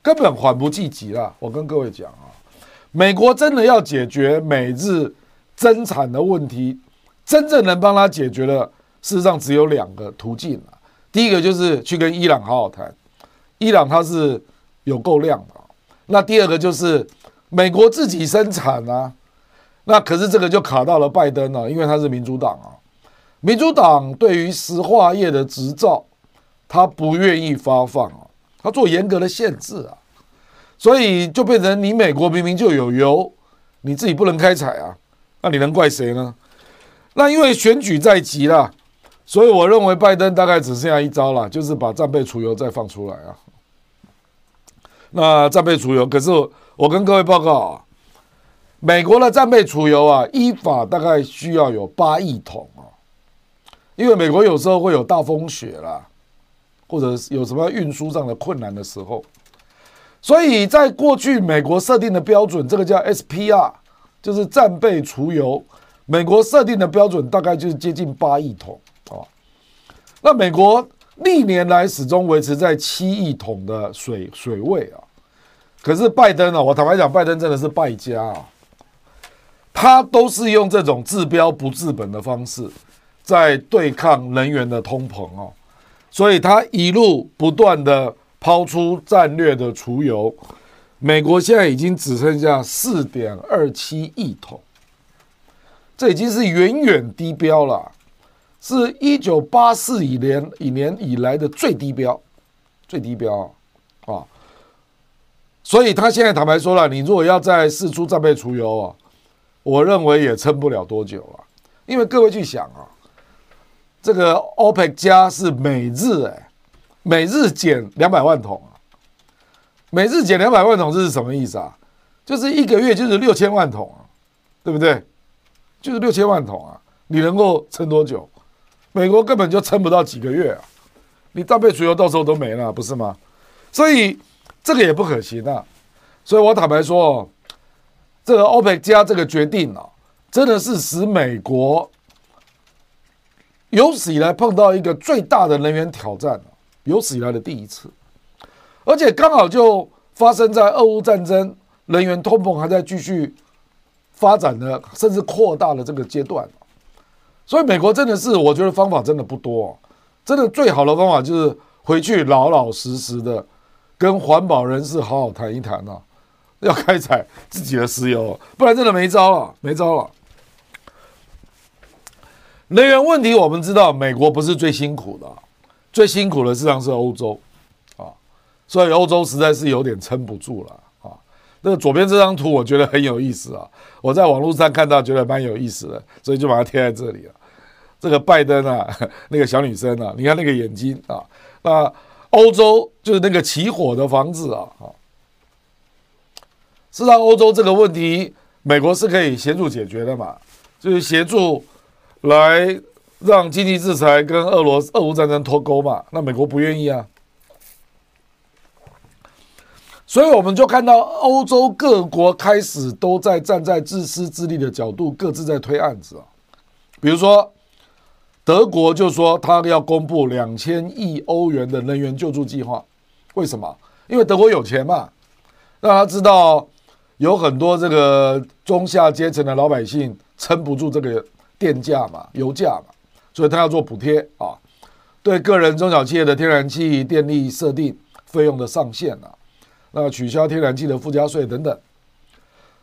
根本缓不济急了。我跟各位讲啊，美国真的要解决每日增产的问题，真正能帮他解决的，事实上只有两个途径了。第一个就是去跟伊朗好好谈，伊朗它是有够量的。那第二个就是美国自己生产啊。那可是这个就卡到了拜登了，因为他是民主党啊。民主党对于石化业的执照，他不愿意发放啊，他做严格的限制啊，所以就变成你美国明明就有油，你自己不能开采啊，那你能怪谁呢？那因为选举在即了，所以我认为拜登大概只剩下一招了，就是把战备储油再放出来啊。那战备储油，可是我跟各位报告啊。美国的战备储油啊，依法大概需要有八亿桶啊，因为美国有时候会有大风雪啦，或者有什么运输上的困难的时候，所以在过去美国设定的标准，这个叫 SPR，就是战备储油，美国设定的标准大概就是接近八亿桶。那美国历年来始终维持在七亿桶的水水位啊，可是拜登啊，我坦白讲，拜登真的是败家啊。他都是用这种治标不治本的方式，在对抗能源的通膨哦，所以他一路不断的抛出战略的储油，美国现在已经只剩下四点二七亿桶，这已经是远远低标了，是一九八四以年以年以来的最低标，最低标啊。所以他现在坦白说了，你如果要再试出战备除油啊，我认为也撑不了多久了。因为各位去想啊，这个 OPEC 加是每日哎，每日减两百万桶啊，每日减两百万桶这是什么意思啊？就是一个月就是六千万桶啊，对不对？就是六千万桶啊，你能够撑多久？美国根本就撑不到几个月啊，你战备储油到时候都没了，不是吗？所以这个也不可行啊。所以我坦白说，这个 OPEC 加这个决定啊。真的是使美国有史以来碰到一个最大的能源挑战有史以来的第一次，而且刚好就发生在俄乌战争、能源通膨还在继续发展的，甚至扩大的这个阶段，所以美国真的是，我觉得方法真的不多，真的最好的方法就是回去老老实实的跟环保人士好好谈一谈啊，要开采自己的石油，不然真的没招了，没招了。能源问题，我们知道美国不是最辛苦的，最辛苦的实际上是欧洲，啊，所以欧洲实在是有点撑不住了啊。那个左边这张图我觉得很有意思啊，我在网络上看到觉得蛮有意思的，所以就把它贴在这里了。这个拜登啊，那个小女生啊，你看那个眼睛啊，那欧洲就是那个起火的房子啊，啊，实上欧洲这个问题，美国是可以协助解决的嘛，就是协助。来让经济制裁跟俄罗斯俄乌战争脱钩嘛？那美国不愿意啊，所以我们就看到欧洲各国开始都在站在自私自利的角度，各自在推案子啊。比如说，德国就说他要公布两千亿欧元的能源救助计划，为什么？因为德国有钱嘛，让他知道有很多这个中下阶层的老百姓撑不住这个。电价嘛，油价嘛，所以他要做补贴啊，对个人中小企业的天然气电力设定费用的上限啊，那取消天然气的附加税等等。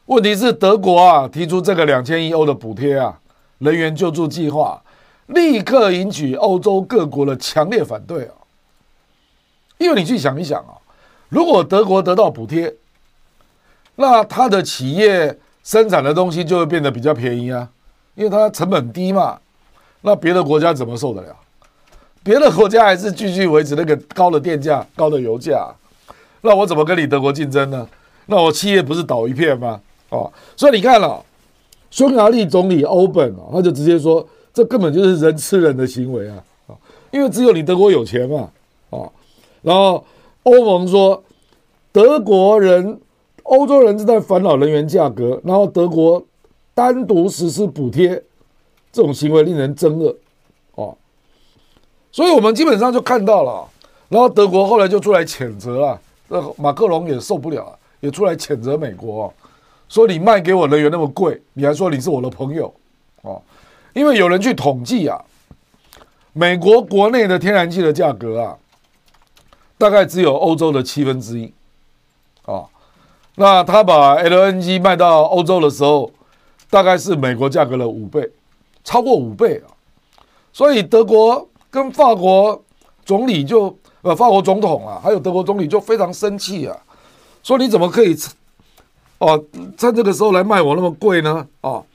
问题是德国啊提出这个两千亿欧的补贴啊，能源救助计划，立刻引起欧洲各国的强烈反对啊。因为你去想一想啊，如果德国得到补贴，那他的企业生产的东西就会变得比较便宜啊。因为它成本低嘛，那别的国家怎么受得了？别的国家还是继续维持那个高的电价、高的油价，那我怎么跟你德国竞争呢？那我企业不是倒一片吗？哦，所以你看了，匈牙利总理欧本啊，他就直接说，这根本就是人吃人的行为啊！啊，因为只有你德国有钱嘛，啊，然后欧盟说，德国人、欧洲人正在烦恼能源价格，然后德国。单独实施补贴，这种行为令人憎恶，哦，所以我们基本上就看到了，然后德国后来就出来谴责了，那马克龙也受不了，也出来谴责美国，啊说你卖给我能源那么贵，你还说你是我的朋友，哦，因为有人去统计啊，美国国内的天然气的价格啊，大概只有欧洲的七分之一，啊，那他把 LNG 卖到欧洲的时候。大概是美国价格的五倍，超过五倍啊！所以德国跟法国总理就呃，法国总统啊，还有德国总理就非常生气啊，说你怎么可以哦，趁这个时候来卖我那么贵呢？哦，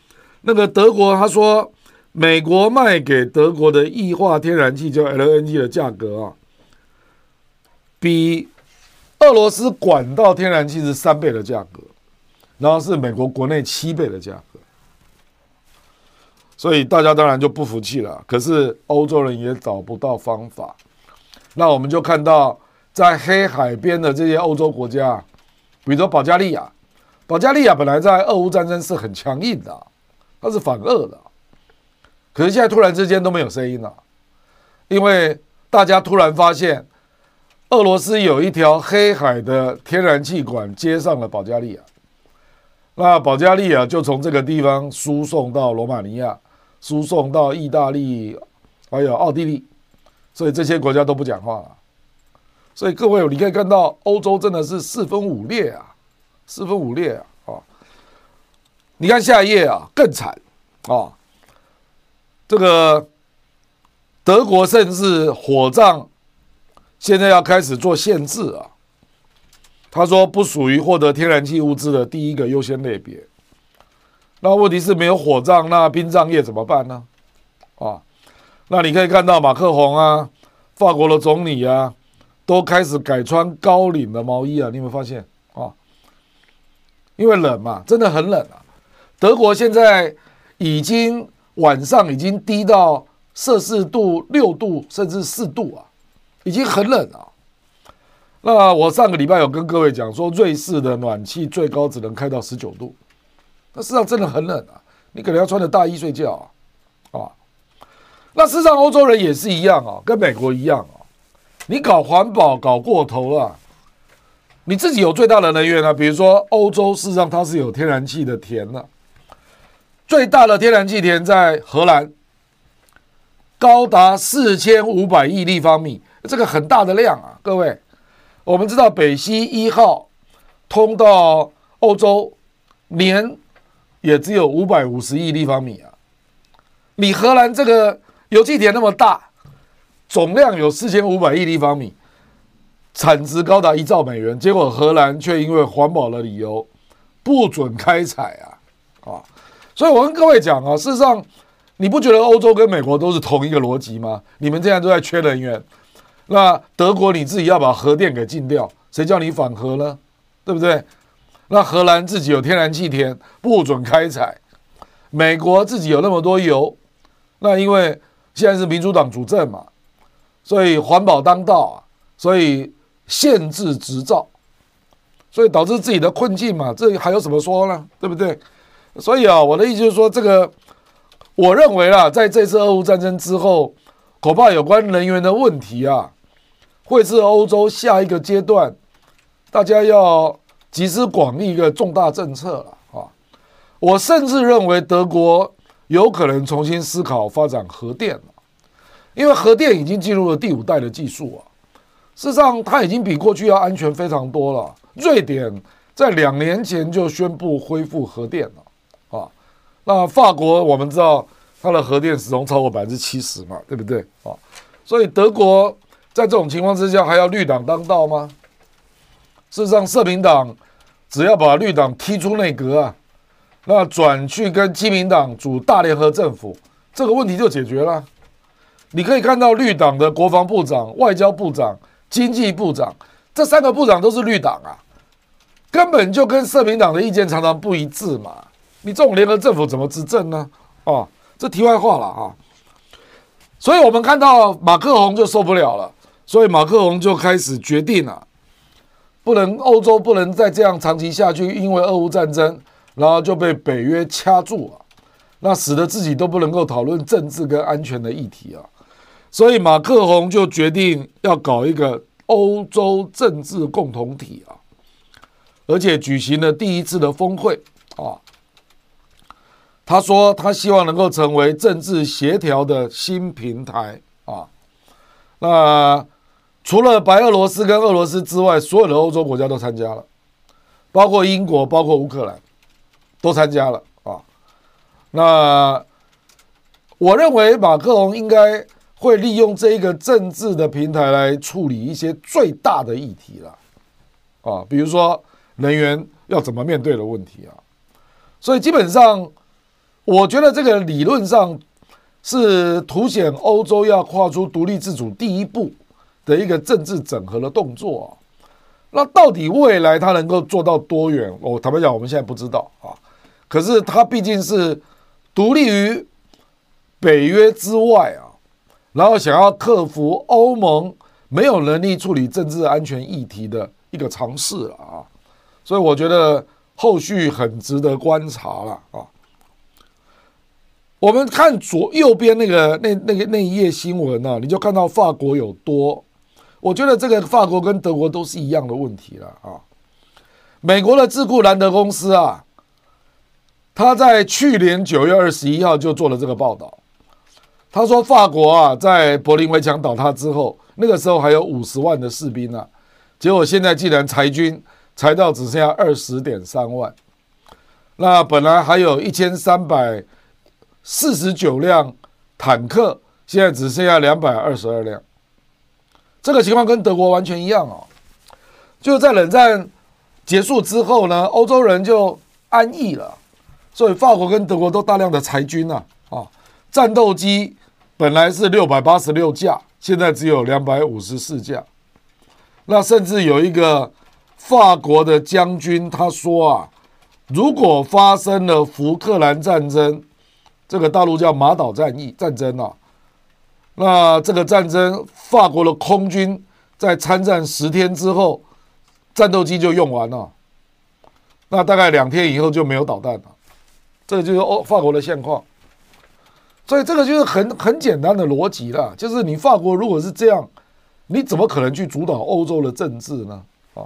那个德国他说，美国卖给德国的液化天然气叫 LNG 的价格啊，比俄罗斯管道天然气是三倍的价格，然后是美国国内七倍的价格。所以大家当然就不服气了，可是欧洲人也找不到方法。那我们就看到，在黑海边的这些欧洲国家，比如说保加利亚，保加利亚本来在俄乌战争是很强硬的，它是反俄的，可是现在突然之间都没有声音了，因为大家突然发现，俄罗斯有一条黑海的天然气管接上了保加利亚，那保加利亚就从这个地方输送到罗马尼亚。输送到意大利，还有奥地利，所以这些国家都不讲话了。所以各位，你可以看到欧洲真的是四分五裂啊，四分五裂啊！啊，你看下一页啊，更惨啊！这个德国甚至火葬现在要开始做限制啊！他说不属于获得天然气物资的第一个优先类别。那问题是没有火葬，那殡葬业怎么办呢？啊，那你可以看到马克宏啊，法国的总理啊，都开始改穿高领的毛衣啊，你有没有发现啊？因为冷嘛，真的很冷啊。德国现在已经晚上已经低到摄氏度六度甚至四度啊，已经很冷了。那我上个礼拜有跟各位讲说，瑞士的暖气最高只能开到十九度，那事实上真的很冷啊，你可能要穿着大衣睡觉啊，啊，那事实上欧洲人也是一样啊，跟美国一样啊，你搞环保搞过头了，你自己有最大的能源啊，比如说欧洲事实上它是有天然气的田的，最大的天然气田在荷兰，高达四千五百亿立方米，这个很大的量啊，各位。我们知道北溪一号通到欧洲，年也只有五百五十亿立方米啊！你荷兰这个油气田那么大，总量有四千五百亿立方米，产值高达一兆美元，结果荷兰却因为环保的理由不准开采啊！啊，所以我跟各位讲啊，事实上你不觉得欧洲跟美国都是同一个逻辑吗？你们现在都在缺能源。那德国你自己要把核电给禁掉，谁叫你反核呢？对不对？那荷兰自己有天然气田，不准开采。美国自己有那么多油，那因为现在是民主党主政嘛，所以环保当道啊，所以限制执照，所以导致自己的困境嘛。这还有什么说呢？对不对？所以啊，我的意思就是说，这个我认为啊，在这次俄乌战争之后，恐怕有关能源的问题啊。会是欧洲下一个阶段，大家要集思广益一个重大政策了啊！我甚至认为德国有可能重新思考发展核电，因为核电已经进入了第五代的技术啊。事实上，它已经比过去要安全非常多了。瑞典在两年前就宣布恢复核电了。那法国我们知道它的核电始终超过百分之七十嘛，对不对啊？所以德国。在这种情况之下，还要绿党当道吗？事实上，社民党只要把绿党踢出内阁啊，那转去跟基民党组大联合政府，这个问题就解决了。你可以看到绿党的国防部长、外交部长、经济部长这三个部长都是绿党啊，根本就跟社民党的意见常常不一致嘛。你这种联合政府怎么执政呢？哦，这题外话了啊。所以我们看到马克宏就受不了了。所以马克龙就开始决定了，不能欧洲不能再这样长期下去，因为俄乌战争，然后就被北约掐住了，那使得自己都不能够讨论政治跟安全的议题啊。所以马克龙就决定要搞一个欧洲政治共同体啊，而且举行了第一次的峰会啊。他说他希望能够成为政治协调的新平台啊，那。除了白俄罗斯跟俄罗斯之外，所有的欧洲国家都参加了，包括英国、包括乌克兰，都参加了啊。那我认为马克龙应该会利用这一个政治的平台来处理一些最大的议题了啊，比如说能源要怎么面对的问题啊。所以基本上，我觉得这个理论上是凸显欧洲要跨出独立自主第一步。的一个政治整合的动作啊，那到底未来它能够做到多远？我坦白讲，我们现在不知道啊。可是它毕竟是独立于北约之外啊，然后想要克服欧盟没有能力处理政治安全议题的一个尝试啊，所以我觉得后续很值得观察了啊。我们看左右边那个那那个那一页新闻呢，你就看到法国有多。我觉得这个法国跟德国都是一样的问题了啊！美国的智库兰德公司啊，他在去年九月二十一号就做了这个报道。他说，法国啊，在柏林围墙倒塌之后，那个时候还有五十万的士兵呢，结果现在竟然裁军，裁到只剩下二十点三万。那本来还有一千三百四十九辆坦克，现在只剩下两百二十二辆。这个情况跟德国完全一样哦，就在冷战结束之后呢，欧洲人就安逸了，所以法国跟德国都大量的裁军啊啊，战斗机本来是六百八十六架，现在只有两百五十四架。那甚至有一个法国的将军他说啊，如果发生了福克兰战争，这个大陆叫马岛战役战争啊，那这个战争法国的空军在参战十天之后。战斗机就用完了，那大概两天以后就没有导弹了，这就是欧法国的现况。所以这个就是很很简单的逻辑了，就是你法国如果是这样，你怎么可能去主导欧洲的政治呢？啊，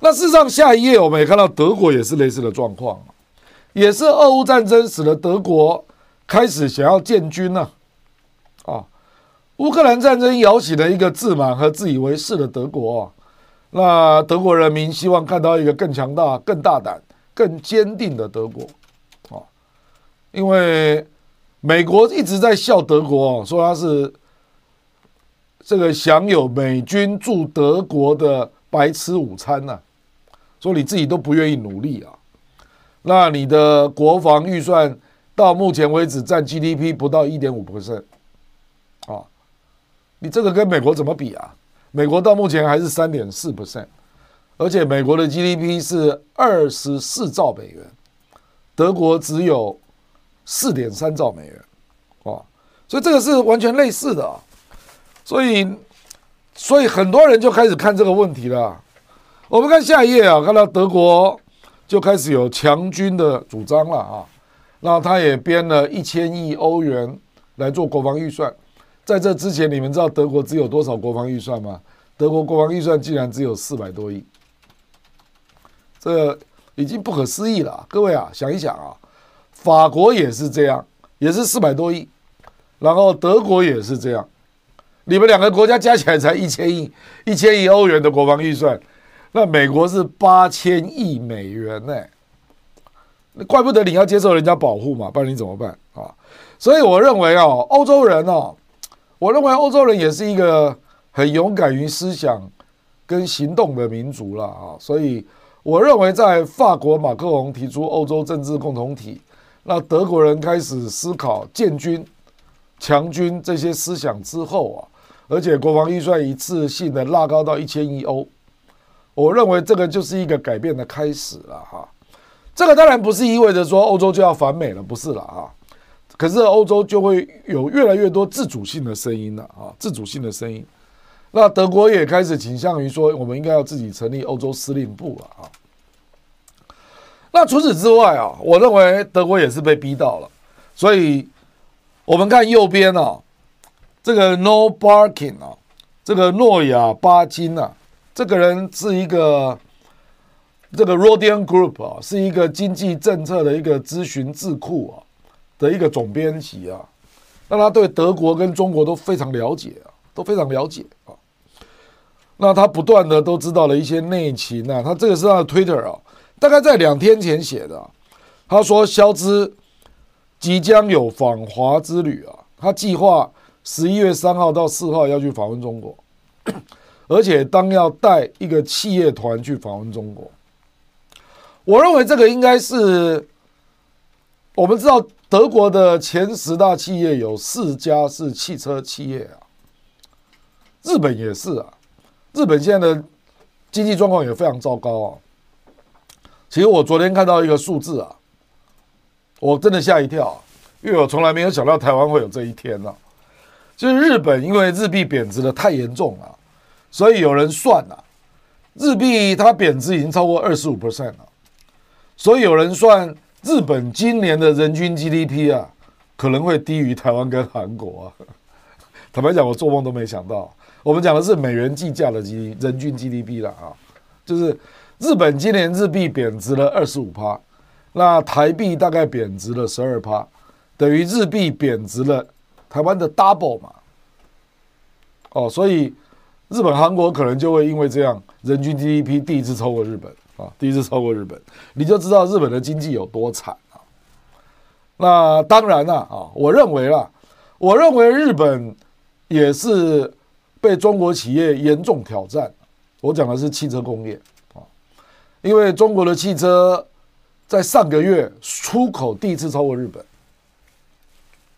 那事实上下一页我们也看到德国也是类似的状况，也是俄乌战争使得德国开始想要建军呢，啊，乌克兰战争摇起了一个自满和自以为是的德国啊。那德国人民希望看到一个更强大、更大胆、更坚定的德国，啊，因为美国一直在笑德国，说他是这个享有美军驻德国的白吃午餐呐，说你自己都不愿意努力啊，那你的国防预算到目前为止占 GDP 不到一点五 percent，啊，你这个跟美国怎么比啊？美国到目前还是三点四 percent，而且美国的 GDP 是二十四兆美元，德国只有四点三兆美元，哇！所以这个是完全类似的，所以所以很多人就开始看这个问题了。我们看下一页啊，看到德国就开始有强军的主张了啊，那他也编了一千亿欧元来做国防预算。在这之前，你们知道德国只有多少国防预算吗？德国国防预算竟然只有四百多亿，这已经不可思议了。各位啊，想一想啊，法国也是这样，也是四百多亿，然后德国也是这样，你们两个国家加起来才一千亿，一千亿欧元的国防预算，那美国是八千亿美元呢，怪不得你要接受人家保护嘛，不然你怎么办啊？所以我认为啊，欧洲人哦。我认为欧洲人也是一个很勇敢于思想跟行动的民族了啊，所以我认为在法国马克龙提出欧洲政治共同体，那德国人开始思考建军、强军这些思想之后啊，而且国防预算一次性的拉高到一千亿欧，我认为这个就是一个改变的开始了哈。这个当然不是意味着说欧洲就要反美了，不是了啊。可是欧洲就会有越来越多自主性的声音了啊，自主性的声音。那德国也开始倾向于说，我们应该要自己成立欧洲司令部了啊。那除此之外啊，我认为德国也是被逼到了。所以，我们看右边啊，这个 No Barking 啊，这个诺亚巴金啊，这个人是一个这个 Rodian Group 啊，是一个经济政策的一个咨询智库啊。的一个总编辑啊，那他对德国跟中国都非常了解啊，都非常了解啊。那他不断的都知道了一些内情啊。他这个是他的 Twitter 啊，大概在两天前写的。他说，肖兹即将有访华之旅啊，他计划十一月三号到四号要去访问中国，而且当要带一个企业团去访问中国。我认为这个应该是我们知道。德国的前十大企业有四家是汽车企业啊，日本也是啊，日本现在的经济状况也非常糟糕啊。其实我昨天看到一个数字啊，我真的吓一跳，因为我从来没有想到台湾会有这一天呢。就是日本因为日币贬值的太严重了，所以有人算了，日币它贬值已经超过二十五 percent 了，所以有人算。日本今年的人均 GDP 啊，可能会低于台湾跟韩国啊。坦白讲，我做梦都没想到。我们讲的是美元计价的 G 人均 GDP 了啊，就是日本今年日币贬值了二十五趴，那台币大概贬值了十二趴，等于日币贬值了台湾的 double 嘛。哦，所以日本、韩国可能就会因为这样，人均 GDP 第一次超过日本。啊，第一次超过日本，你就知道日本的经济有多惨啊！那当然了啊，我认为啦，我认为日本也是被中国企业严重挑战。我讲的是汽车工业啊，因为中国的汽车在上个月出口第一次超过日本，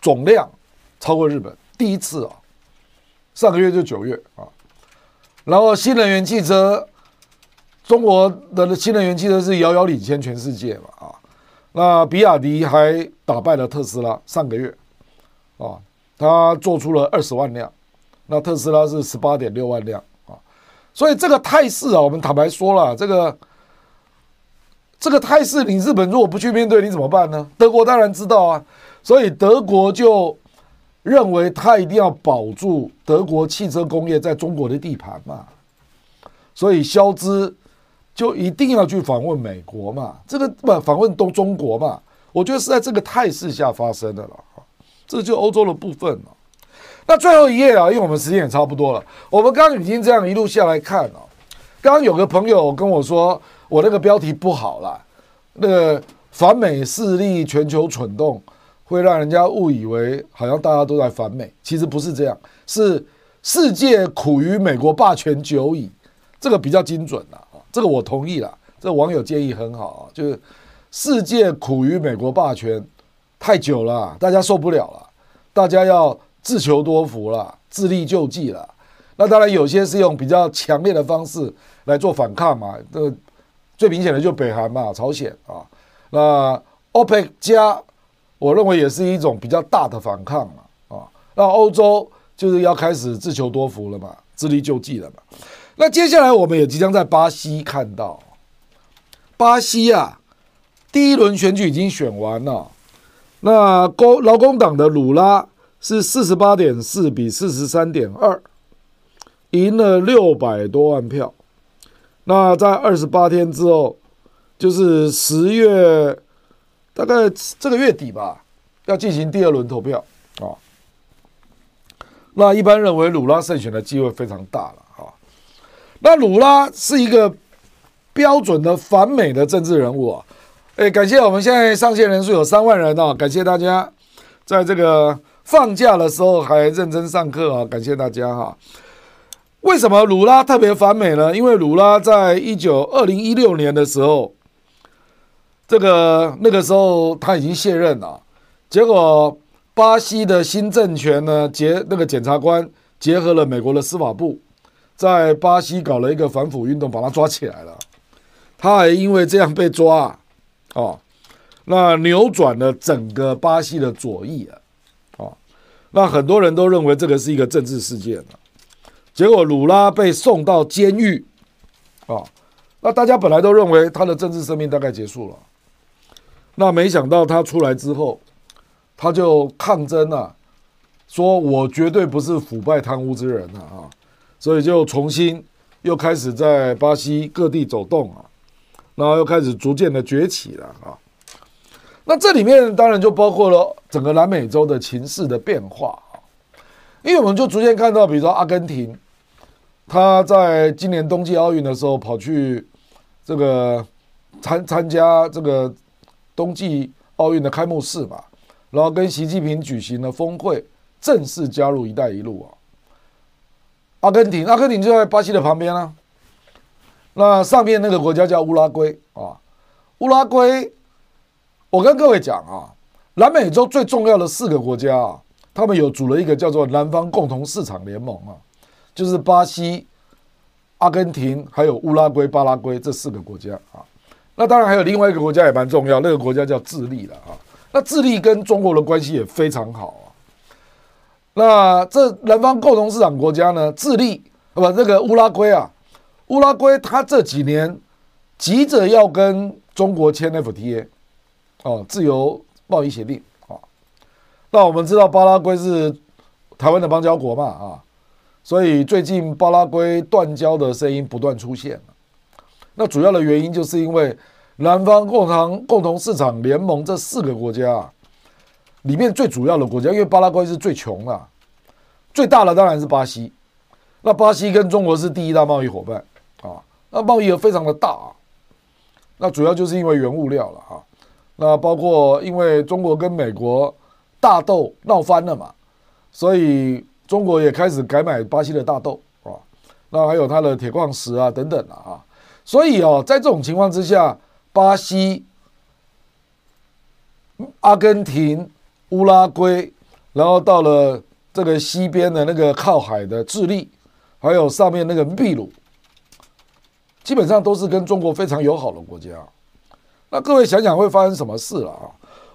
总量超过日本第一次啊，上个月就九月啊，然后新能源汽车，中国的新能源汽车是遥遥领先全世界嘛啊，那比亚迪还打败了特斯拉，上个月啊，它做出了二十万辆，那特斯拉是十八点六万辆啊，所以这个态势啊，我们坦白说了这个。这个态势，你日本如果不去面对，你怎么办呢？德国当然知道啊，所以德国就认为他一定要保住德国汽车工业在中国的地盘嘛，所以肖兹就一定要去访问美国嘛，这个不访问东中国嘛？我觉得是在这个态势下发生的了这就欧洲的部分了。那最后一页啊，因为我们时间也差不多了，我们刚刚已经这样一路下来看了，刚刚有个朋友跟我说。我那个标题不好了，那个反美势力全球蠢动，会让人家误以为好像大家都在反美，其实不是这样，是世界苦于美国霸权久矣，这个比较精准了啊，这个我同意了，这网友建议很好啊，就是世界苦于美国霸权太久了，大家受不了了，大家要自求多福了，自力救济了，那当然有些是用比较强烈的方式来做反抗嘛，这。最明显的就北韩嘛，朝鲜啊，那 OPEC 加，我认为也是一种比较大的反抗嘛，啊，那欧洲就是要开始自求多福了嘛，自力救济了嘛。那接下来我们也即将在巴西看到，巴西啊，第一轮选举已经选完了，那工劳工党的鲁拉是四十八点四比四十三点二，赢了六百多万票。那在二十八天之后，就是十月，大概这个月底吧，要进行第二轮投票啊。那一般认为鲁拉胜选的机会非常大了。那鲁拉是一个标准的反美的政治人物啊。哎，感谢我们现在上线人数有三万人啊，感谢大家在这个放假的时候还认真上课啊，感谢大家哈。为什么鲁拉特别反美呢？因为鲁拉在一九二零一六年的时候，这个那个时候他已经卸任了，结果巴西的新政权呢结那个检察官结合了美国的司法部，在巴西搞了一个反腐运动，把他抓起来了。他还因为这样被抓，哦，那扭转了整个巴西的左翼啊，哦，那很多人都认为这个是一个政治事件了。结果鲁拉被送到监狱，啊，那大家本来都认为他的政治生命大概结束了，那没想到他出来之后，他就抗争了，说我绝对不是腐败贪污之人了啊，所以就重新又开始在巴西各地走动啊，然后又开始逐渐的崛起了啊，那这里面当然就包括了整个南美洲的情势的变化啊。因为我们就逐渐看到，比如说阿根廷，他在今年冬季奥运的时候跑去这个参参加这个冬季奥运的开幕式嘛，然后跟习近平举行了峰会，正式加入“一带一路”啊。阿根廷，阿根廷就在巴西的旁边啊。那上面那个国家叫乌拉圭啊，乌拉圭，我跟各位讲啊，南美洲最重要的四个国家啊。他们有组了一个叫做南方共同市场联盟啊，就是巴西、阿根廷还有乌拉圭、巴拉圭这四个国家啊。那当然还有另外一个国家也蛮重要，那个国家叫智利了啊。那智利跟中国的关系也非常好。那这南方共同市场国家呢，智利啊不，这个乌拉圭啊，乌拉圭它这几年急着要跟中国签 FTA 哦，自由贸易协定啊。那我们知道巴拉圭是台湾的邦交国嘛啊，所以最近巴拉圭断交的声音不断出现那主要的原因就是因为南方共同共同市场联盟这四个国家啊，里面最主要的国家，因为巴拉圭是最穷的，最大的当然是巴西。那巴西跟中国是第一大贸易伙伴啊，那贸易额非常的大啊。那主要就是因为原物料了哈。那包括因为中国跟美国。大豆闹翻了嘛，所以中国也开始改买巴西的大豆啊，那还有它的铁矿石啊等等的啊，所以哦，在这种情况之下，巴西、阿根廷、乌拉圭，然后到了这个西边的那个靠海的智利，还有上面那个秘鲁，基本上都是跟中国非常友好的国家。那各位想想会发生什么事了啊？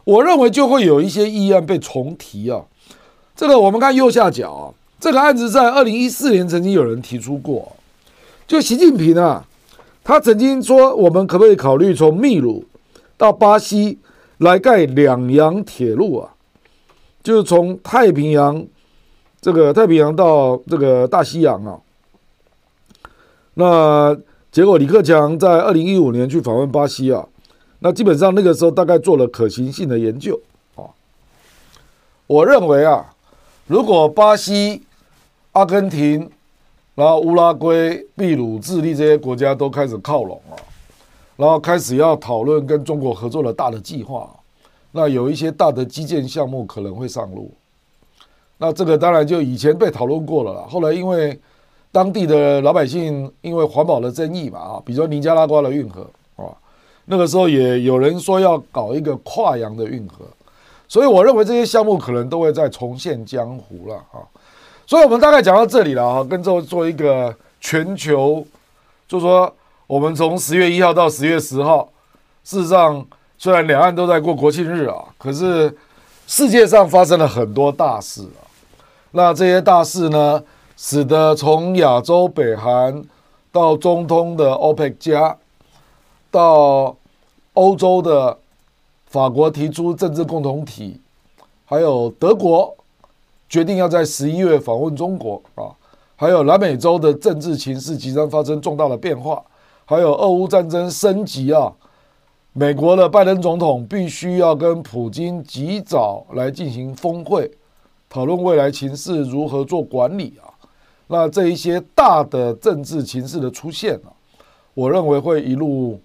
我认为就会有一些议案被重提啊。这个我们看右下角啊，这个案子在二零一四年曾经有人提出过，就习近平啊。他曾经说：“我们可不可以考虑从秘鲁到巴西来盖两洋铁路啊？就是从太平洋这个太平洋到这个大西洋啊。”那结果李克强在二零一五年去访问巴西啊，那基本上那个时候大概做了可行性的研究啊。我认为啊，如果巴西、阿根廷。然后乌拉圭、秘鲁、智利这些国家都开始靠拢了，然后开始要讨论跟中国合作的大的计划。那有一些大的基建项目可能会上路。那这个当然就以前被讨论过了啦。后来因为当地的老百姓因为环保的争议嘛啊，比如说尼加拉瓜的运河啊，那个时候也有人说要搞一个跨洋的运河，所以我认为这些项目可能都会再重现江湖了啊。所以，我们大概讲到这里了啊，跟后做一个全球，就说我们从十月一号到十月十号，事实上虽然两岸都在过国庆日啊，可是世界上发生了很多大事啊。那这些大事呢，使得从亚洲北韩到中东的 OPEC 加，到欧洲的法国提出政治共同体，还有德国。决定要在十一月访问中国啊，还有南美洲的政治情势即将发生重大的变化，还有俄乌战争升级啊，美国的拜登总统必须要跟普京及早来进行峰会，讨论未来情势如何做管理啊。那这一些大的政治情势的出现啊，我认为会一路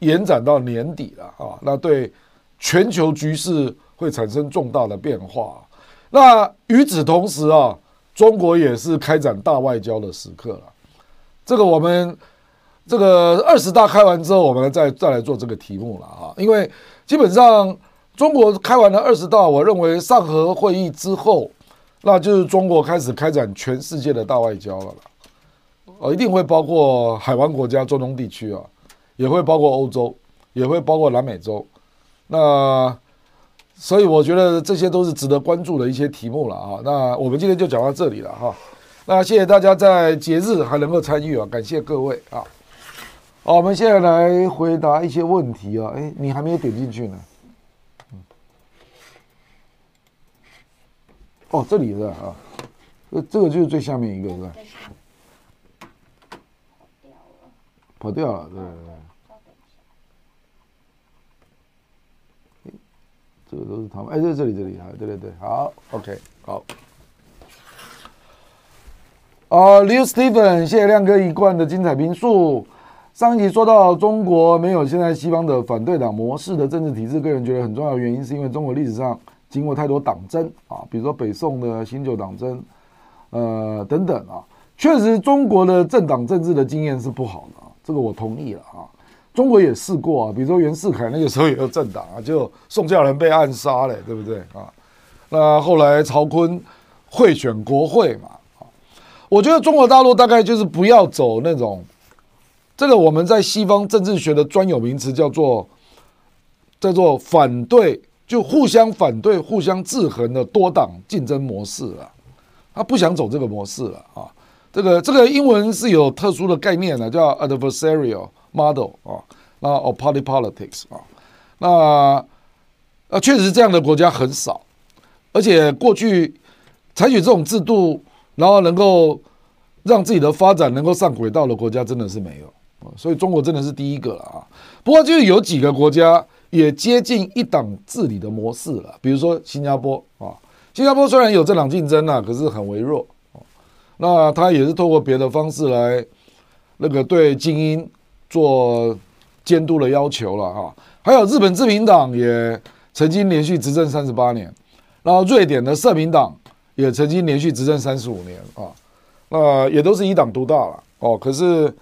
延展到年底了啊，那对全球局势会产生重大的变化。那与此同时啊，中国也是开展大外交的时刻了。这个我们这个二十大开完之后，我们再再来做这个题目了啊。因为基本上中国开完了二十大，我认为上合会议之后，那就是中国开始开展全世界的大外交了。呃，一定会包括海湾国家、中东地区啊，也会包括欧洲，也会包括南美洲。那所以我觉得这些都是值得关注的一些题目了啊。那我们今天就讲到这里了哈。那谢谢大家在节日还能够参与啊，感谢各位啊。好，我们现在来回答一些问题啊。哎，你还没有点进去呢。哦，这里是啊，这这个就是最下面一个是吧？跑掉了，对对对。这个都是他们，哎，在这里，这里啊，对对对，好，OK，好。啊，Liu Stephen，谢谢亮哥一贯的精彩评述。上一集说到中国没有现在西方的反对党模式的政治体制，个人觉得很重要的原因是因为中国历史上经过太多党争啊，比如说北宋的新旧党争，呃，等等啊，确实中国的政党政治的经验是不好的啊，这个我同意了啊。中国也试过啊，比如说袁世凯那个时候也有政党啊，就宋教仁被暗杀了，对不对啊？那后来曹锟会选国会嘛，我觉得中国大陆大概就是不要走那种，这个我们在西方政治学的专有名词叫做叫做反对，就互相反对、互相制衡的多党竞争模式了，他不想走这个模式了啊。这个这个英文是有特殊的概念的，叫 adversarial。model 啊，那 or party politics 啊，那啊，确实这样的国家很少，而且过去采取这种制度，然后能够让自己的发展能够上轨道的国家，真的是没有所以中国真的是第一个了啊。不过就有几个国家也接近一党治理的模式了，比如说新加坡啊，新加坡虽然有政党竞争啊，可是很微弱那他也是透过别的方式来那个对精英。做监督的要求了哈，还有日本自民党也曾经连续执政三十八年，然后瑞典的社民党也曾经连续执政三十五年啊，那也都是一党独大了哦。可是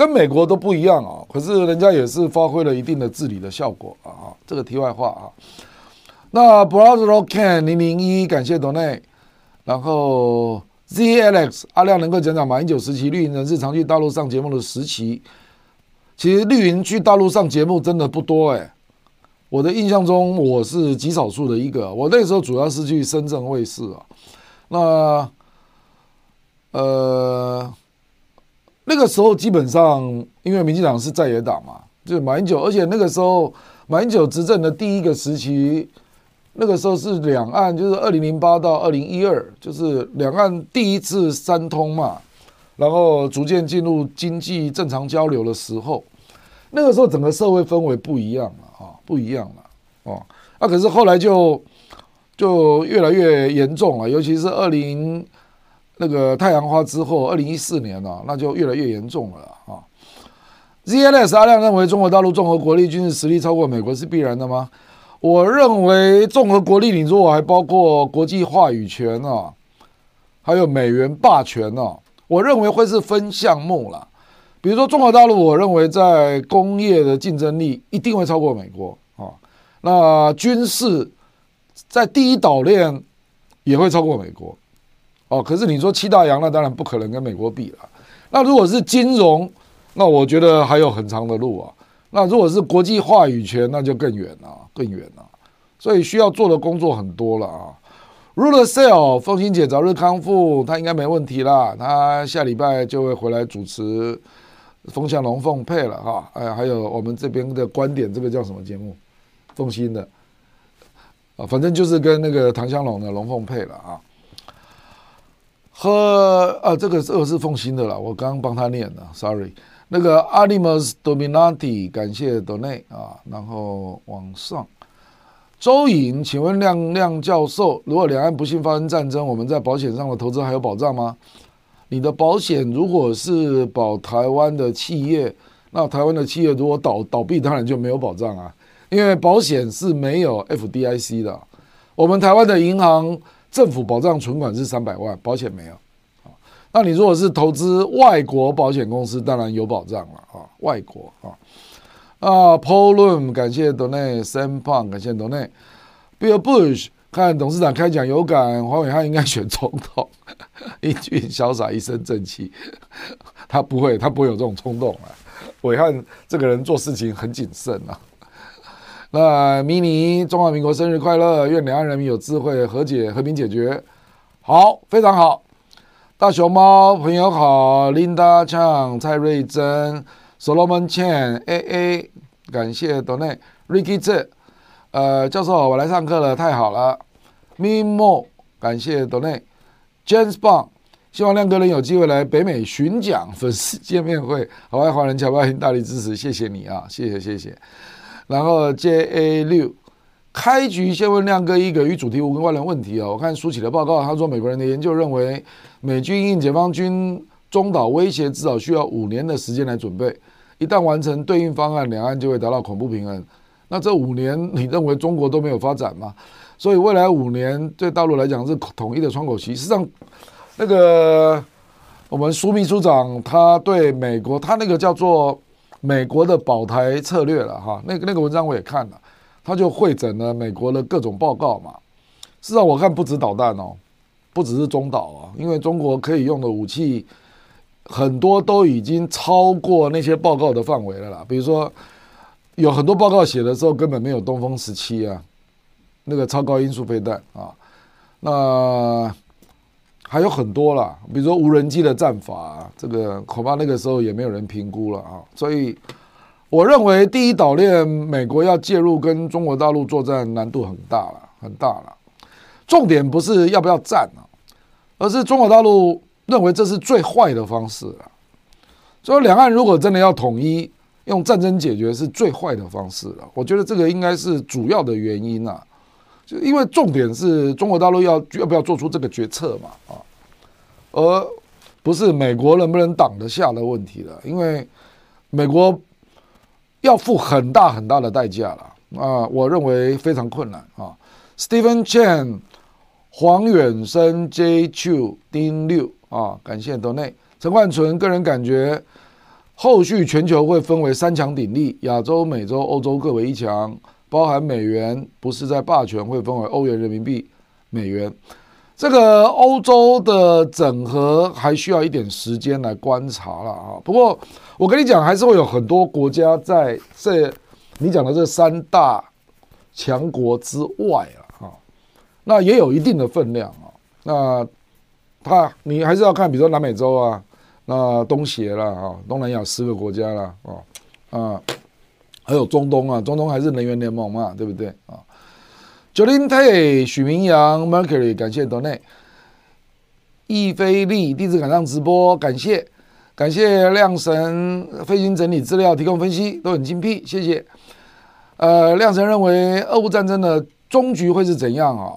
跟美国都不一样啊。可是人家也是发挥了一定的治理的效果啊。这个题外话啊。那 Brother Ken 零零一感谢 Donate，然后 ZAlex 阿亮能够讲讲马英九时期绿营人士常去大陆上节目的时期。其实绿营去大陆上节目真的不多哎，我的印象中我是极少数的一个。我那时候主要是去深圳卫视啊，那呃那个时候基本上因为民进党是在野党嘛，就是马英九，而且那个时候马英九执政的第一个时期，那个时候是两岸就是二零零八到二零一二，就是两岸第一次三通嘛，然后逐渐进入经济正常交流的时候。那个时候整个社会氛围不一样了啊，不一样了哦。那可是后来就就越来越严重了，尤其是二零那个太阳花之后，二零一四年啊，那就越来越严重了啊。ZLS 阿亮认为中国大陆综合国力军事实力超过美国是必然的吗？我认为综合国力，你如果还包括国际话语权啊，还有美元霸权啊，我认为会是分项目了。比如说中国大陆，我认为在工业的竞争力一定会超过美国啊。那军事在第一岛链也会超过美国哦。可是你说七大洋，那当然不可能跟美国比了。那如果是金融，那我觉得还有很长的路啊。那如果是国际话语权，那就更远了，更远了。所以需要做的工作很多了啊。Ruler Sale，凤欣姐早日康复，她应该没问题啦。她下礼拜就会回来主持。风向龙凤配了哈，哎，还有我们这边的观点，这个叫什么节目？凤新的啊，反正就是跟那个唐香龙的龙凤配了啊。和啊，这个这个是奉新的啦，我刚刚帮他念的，sorry。那个 Animus Dominati，感谢 Donate 啊，然后往上。周颖，请问亮亮教授，如果两岸不幸发生战争，我们在保险上的投资还有保障吗？你的保险如果是保台湾的企业，那台湾的企业如果倒倒闭，当然就没有保障啊，因为保险是没有 FDIC 的。我们台湾的银行政府保障存款是三百万，保险没有。那你如果是投资外国保险公司，当然有保障了啊，外国啊。啊，Paul Lum 感谢 Donny，Sam Pang 感谢 Donate，Bill Bush。看董事长开讲有感，黄伟汉应该选总统，英俊潇洒，一身正气。他不会，他不会有这种冲动啊。伟汉这个人做事情很谨慎啊。那迷你中华民国生日快乐，愿两岸人民有智慧和解，和平解决。好，非常好。大熊猫朋友好，Linda Chang、蔡瑞珍、Solomon Chen、A A，感谢 Donate，Ricky Z。呃，教授，我来上课了，太好了。Mimo，感谢 Donate，James Bond，希望亮哥能有机会来北美巡讲粉丝见面会，好外华人侨胞大力支持，谢谢你啊，谢谢谢谢。然后 JA 六，开局先问亮哥一个与主题无关的问题啊，我看舒淇的报告，他说美国人的研究认为，美军应解放军中岛威胁至少需要五年的时间来准备，一旦完成对应方案，两岸就会达到恐怖平衡。那这五年，你认为中国都没有发展吗？所以未来五年对大陆来讲是统一的窗口期。实际上，那个我们苏秘书长他对美国，他那个叫做美国的保台策略了哈。那个那个文章我也看了，他就会诊了美国的各种报告嘛。事实上，我看不止导弹哦，不只是中导啊，因为中国可以用的武器很多都已经超过那些报告的范围了啦，比如说。有很多报告写的时候根本没有东风十七啊，那个超高音速飞弹啊，那还有很多啦，比如说无人机的战法，这个恐怕那个时候也没有人评估了啊。所以我认为第一岛链美国要介入跟中国大陆作战难度很大了，很大了。重点不是要不要战啊，而是中国大陆认为这是最坏的方式啊。所以两岸如果真的要统一。用战争解决是最坏的方式了，我觉得这个应该是主要的原因啊，就因为重点是中国大陆要要不要做出这个决策嘛啊，而不是美国能不能挡得下的问题了，因为美国要付很大很大的代价了啊，我认为非常困难啊。Stephen Chen、黄远生、J Chu、丁六啊，感谢 Donate，陈冠纯个人感觉。后续全球会分为三强鼎立，亚洲、美洲、欧洲各为一强，包含美元不是在霸权，会分为欧元、人民币、美元。这个欧洲的整合还需要一点时间来观察了啊。不过我跟你讲，还是会有很多国家在这你讲的这三大强国之外啊，啊，那也有一定的分量啊。那他你还是要看，比如说南美洲啊，那东协啦啊，东南亚十个国家啦，啊啊，还有中东啊，中东还是能源联盟嘛，对不对啊？九零 T 许明阳 Mercury 感谢多内，易飞利地址赶上直播，感谢感谢亮神飞行整理资料提供分析都很精辟，谢谢。呃，亮神认为俄乌战争的终局会是怎样啊？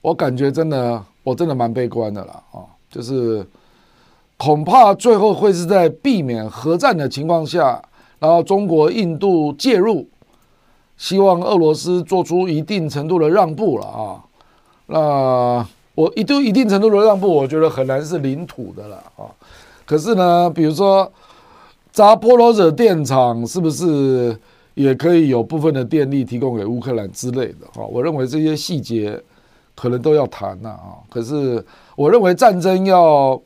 我感觉真的我真的蛮悲观的了啊，就是恐怕最后会是在避免核战的情况下，然后中国、印度介入。希望俄罗斯做出一定程度的让步了啊！那我一度一定程度的让步，我觉得很难是领土的了啊。可是呢，比如说扎波罗热电厂是不是也可以有部分的电力提供给乌克兰之类的？哈，我认为这些细节可能都要谈呐啊。可是我认为战争要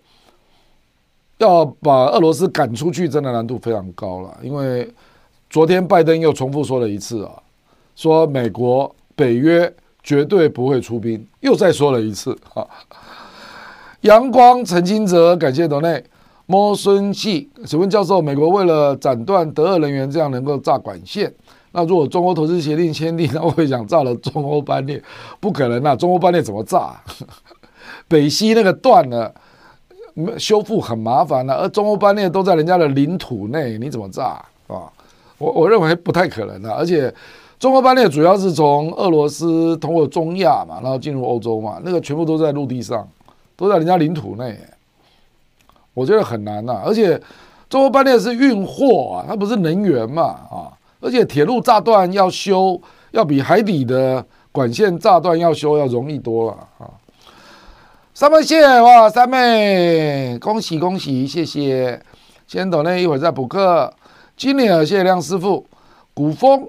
要把俄罗斯赶出去，真的难度非常高了。因为昨天拜登又重复说了一次啊。说美国北约绝对不会出兵，又再说了一次啊！阳光陈金泽，感谢董内摸孙系，请问教授，美国为了斩断德俄人员，这样能够炸管线？那如果中欧投资协定签订，那我会想炸了中欧班列？不可能啊！中欧班列怎么炸？北溪那个断了，修复很麻烦的，而中欧班列都在人家的领土内，你怎么炸啊？我我认为不太可能的，而且。中国班列主要是从俄罗斯通过中亚嘛，然后进入欧洲嘛，那个全部都在陆地上，都在人家领土内，我觉得很难呐。而且中国班列是运货啊，它不是能源嘛啊，而且铁路炸断要修，要比海底的管线炸断要修要容易多了啊。三妹谢哇，三妹恭喜恭喜，谢谢。先等那一会儿再补课。今年谢谢亮师傅，古风。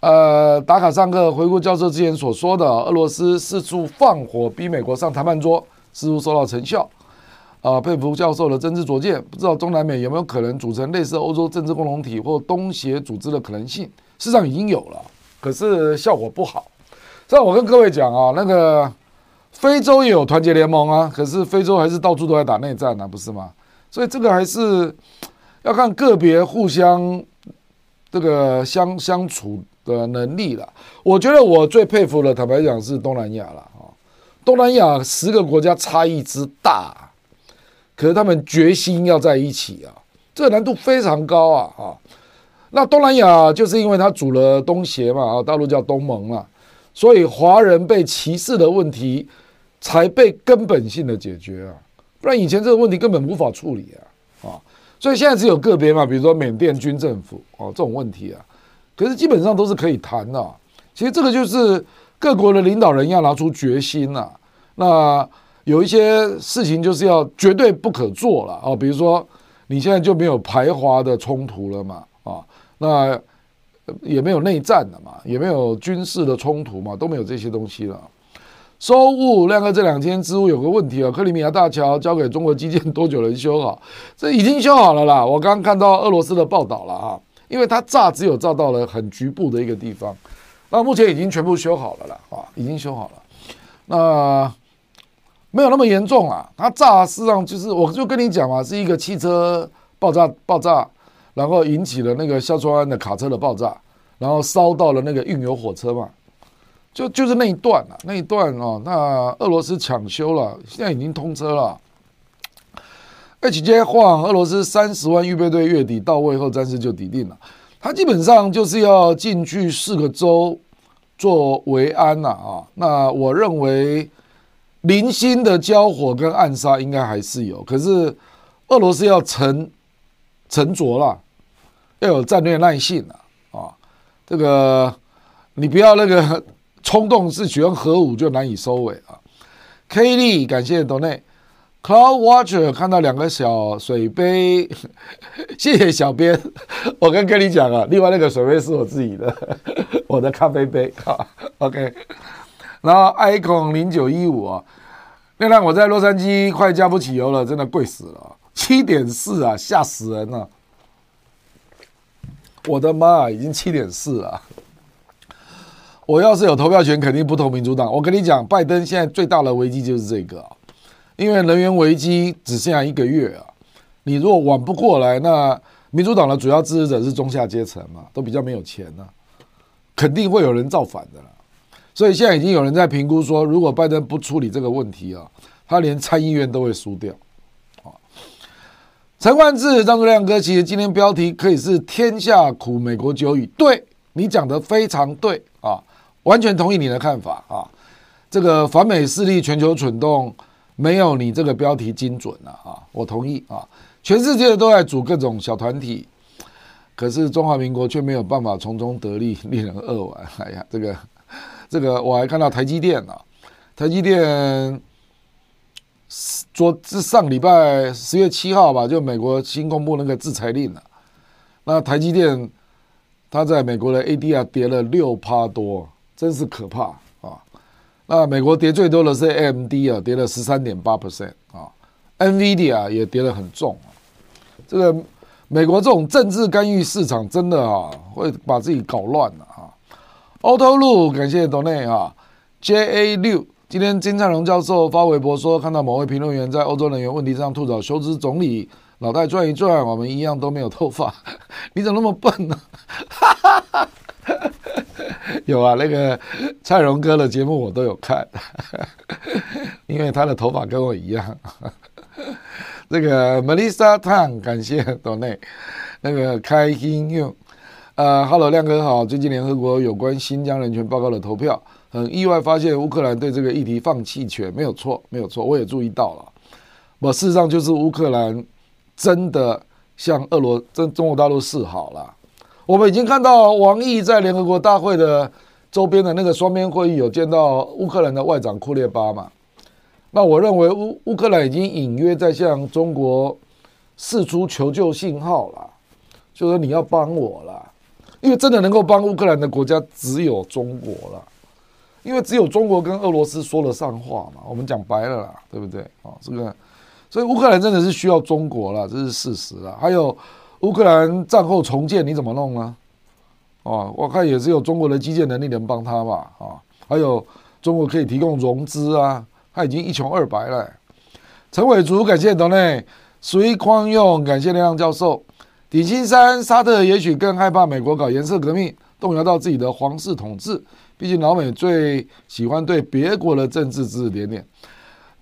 呃，打卡上课，回顾教授之前所说的，俄罗斯四处放火逼美国上谈判桌，似乎收到成效。啊，佩服教授的真知灼见，不知道中南美有没有可能组成类似欧洲政治共同体或东协组织的可能性？事实上已经有了，可是效果不好。这我跟各位讲啊，那个非洲也有团结联盟啊，可是非洲还是到处都在打内战呢，不是吗？所以这个还是要看个别互相这个相相处。的能力了，我觉得我最佩服的，坦白讲是东南亚了啊。东南亚十个国家差异之大，可是他们决心要在一起啊，这个难度非常高啊啊。那东南亚就是因为他组了东协嘛啊，大陆叫东盟了，所以华人被歧视的问题才被根本性的解决啊，不然以前这个问题根本无法处理啊啊。所以现在只有个别嘛，比如说缅甸军政府哦这种问题啊。可是基本上都是可以谈的，其实这个就是各国的领导人要拿出决心了。那有一些事情就是要绝对不可做了啊，比如说你现在就没有排华的冲突了嘛，啊，那也没有内战了嘛，也没有军事的冲突嘛，都没有这些东西了。收物亮哥这两天支物有个问题啊，克里米亚大桥交给中国基建多久能修好？这已经修好了啦，我刚刚看到俄罗斯的报道了啊。因为它炸只有炸到了很局部的一个地方，那目前已经全部修好了了啊，已经修好了，那没有那么严重啊。它炸实际上就是，我就跟你讲嘛，是一个汽车爆炸爆炸，然后引起了那个硝酸铵的卡车的爆炸，然后烧到了那个运油火车嘛，就就是那一段啊，那一段哦，那俄罗斯抢修了，现在已经通车了。HJ 换俄罗斯三十万预备队月底到位后，战事就抵定了。他基本上就是要进去四个州做维安呐啊。那我认为零星的交火跟暗杀应该还是有，可是俄罗斯要沉沉着了，要有战略耐性啊啊。这个你不要那个冲动是使用核武就难以收尾啊。K 力感谢董内。Cloud Watcher 看到两个小水杯，谢谢小编。我跟跟你讲啊，另外那个水杯是我自己的，我的咖啡杯。OK，然后 Icon 零九一五啊，那辆我在洛杉矶快加不起油了，真的贵死了，七点四啊，吓死人了！我的妈，已经七点四了。我要是有投票权，肯定不投民主党。我跟你讲，拜登现在最大的危机就是这个。因为能源危机只剩下一个月啊，你如果晚不过来，那民主党的主要支持者是中下阶层嘛，都比较没有钱呢，肯定会有人造反的啦。所以现在已经有人在评估说，如果拜登不处理这个问题啊，他连参议院都会输掉。啊，陈冠志、张作亮哥，其实今天标题可以是“天下苦，美国久矣”。对你讲的非常对，完全同意你的看法啊。这个反美势力全球蠢动。没有你这个标题精准了啊！我同意啊，全世界都在组各种小团体，可是中华民国却没有办法从中得利，令人扼腕。哎呀，这个这个我还看到台积电啊，台积电昨是上礼拜十月七号吧，就美国新公布那个制裁令了。那台积电它在美国的 ADR 跌了六趴多，真是可怕啊。那美国跌最多的是 AMD 啊，跌了十三点八 percent 啊，NVIDIA 也跌得很重啊。这个美国这种政治干预市场，真的啊，会把自己搞乱了啊。Auto 路感谢 Donny 啊，JA 六今天金灿荣教授发微博说，看到某位评论员在欧洲能源问题上吐槽休斯总理脑袋转一转，我们一样都没有头发，你怎么那么笨呢？有啊，那个蔡荣哥的节目我都有看，因为他的头发跟我一样。这个 Melissa Tang 感谢岛内那个开心用，呃，Hello 亮哥好，最近联合国有关新疆人权报告的投票，很意外发现乌克兰对这个议题放弃权，没有错，没有错，我也注意到了。我事实上就是乌克兰真的向俄罗真中国大陆示好了。我们已经看到王毅在联合国大会的周边的那个双边会议有见到乌克兰的外长库列巴嘛？那我认为乌乌克兰已经隐约在向中国释出求救信号了，就说你要帮我了，因为真的能够帮乌克兰的国家只有中国了，因为只有中国跟俄罗斯说了上话嘛。我们讲白了啦，对不对？哦，这个，所以乌克兰真的是需要中国了，这是事实了。还有。乌克兰战后重建你怎么弄呢？哦，我看也只有中国的基建能力能帮他吧。啊，还有中国可以提供融资啊，他已经一穷二白了。陈伟竹感谢董内，随匡用感谢亮教授。底金山沙特也许更害怕美国搞颜色革命，动摇到自己的皇室统治。毕竟老美最喜欢对别国的政治指指点点。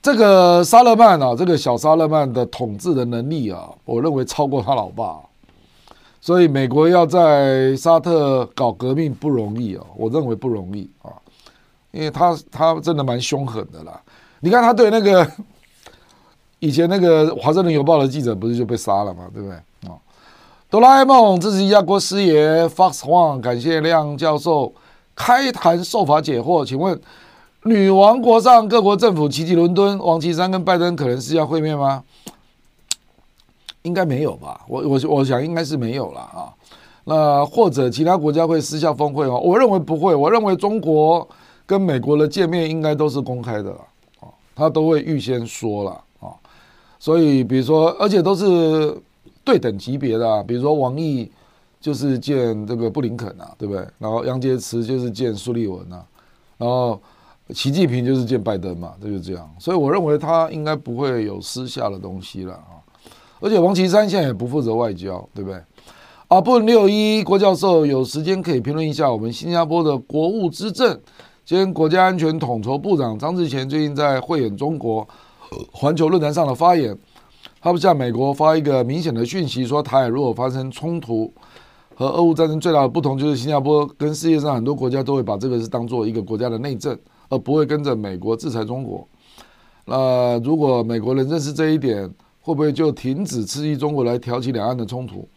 这个沙勒曼啊，这个小沙勒曼的统治的能力啊，我认为超过他老爸。所以美国要在沙特搞革命不容易哦，我认为不容易啊，因为他他真的蛮凶狠的啦。你看他对那个 以前那个华盛顿邮报的记者不是就被杀了嘛，对不对啊？哆啦 A 梦支持亚国师爷 Fox hong 感谢亮教授开坛受法解惑。请问女王国上各国政府齐集伦敦，王岐山跟拜登可能是要会面吗？应该没有吧？我我我想应该是没有了啊。那或者其他国家会私下峰会吗？我认为不会。我认为中国跟美国的见面应该都是公开的啊，他都会预先说了啊。所以比如说，而且都是对等级别的，比如说王毅就是见这个布林肯啊，对不对？然后杨洁篪就是见苏利文啊，然后习近平就是见拜登嘛，就是这样。所以我认为他应该不会有私下的东西了啊。而且王岐山现在也不负责外交，对不对？啊，不六一郭教授有时间可以评论一下我们新加坡的国务之政。兼国家安全统筹部长张志贤最近在慧眼中国环球论坛上的发言，他不向美国发一个明显的讯息，说台海如果发生冲突，和俄乌战争最大的不同就是新加坡跟世界上很多国家都会把这个是当做一个国家的内政，而不会跟着美国制裁中国。那如果美国人认识这一点，会不会就停止刺激中国来挑起两岸的冲突？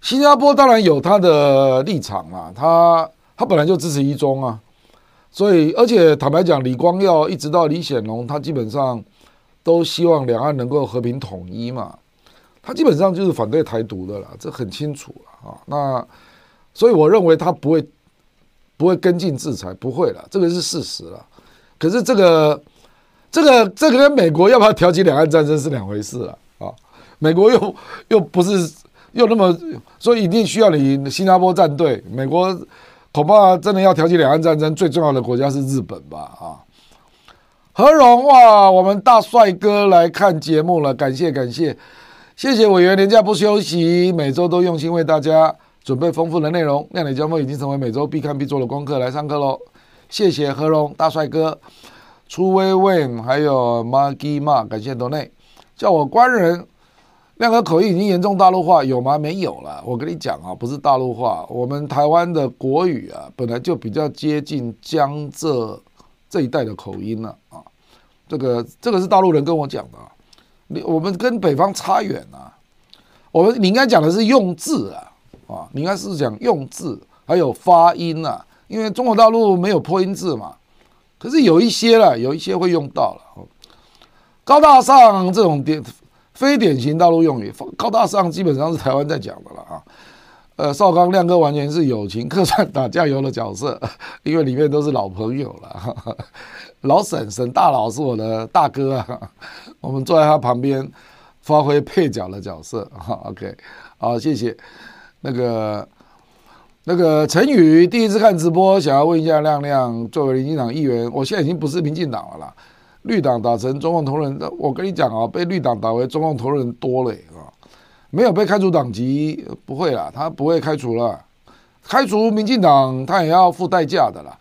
新加坡当然有他的立场啊，他他本来就支持一中啊，所以而且坦白讲，李光耀一直到李显龙，他基本上都希望两岸能够和平统一嘛，他基本上就是反对台独的了，这很清楚啊。那所以我认为他不会不会跟进制裁，不会了，这个是事实了。可是这个这个这个跟美国要不要挑起两岸战争是两回事了啊。美国又又不是又那么，所以一定需要你新加坡战队。美国恐怕真的要挑起两岸战争，最重要的国家是日本吧啊。何荣哇，我们大帅哥来看节目了，感谢感谢，谢谢委员连假不休息，每周都用心为大家准备丰富的内容。亮点交锋已经成为每周必看必做的功课，来上课喽！谢谢何荣大帅哥，初微 Win 还有 Maggie Ma，感谢多内，叫我官人。亮哥口音已经严重大陆化，有吗？没有了。我跟你讲啊，不是大陆化，我们台湾的国语啊，本来就比较接近江浙。这一带的口音了啊，这个这个是大陆人跟我讲的，你我们跟北方差远啊，我们你应该讲的是用字啊，啊，你应该是讲用字还有发音啊，因为中国大陆没有破音字嘛，可是有一些了，有一些会用到了，高大上这种典非典型大陆用语，高大上基本上是台湾在讲的了啊。呃，少刚亮哥完全是友情客串打酱油的角色，因为里面都是老朋友了。老沈沈大佬是我的大哥啊，我们坐在他旁边发挥配角的角色。哈，OK，好，谢谢。那个那个陈宇第一次看直播，想要问一下亮亮，作为民进党议员，我现在已经不是民进党了啦，绿党打成中共同仁，我跟你讲啊，被绿党打为中共同仁多了啊。没有被开除党籍，不会啦，他不会开除了。开除民进党，他也要付代价的啦。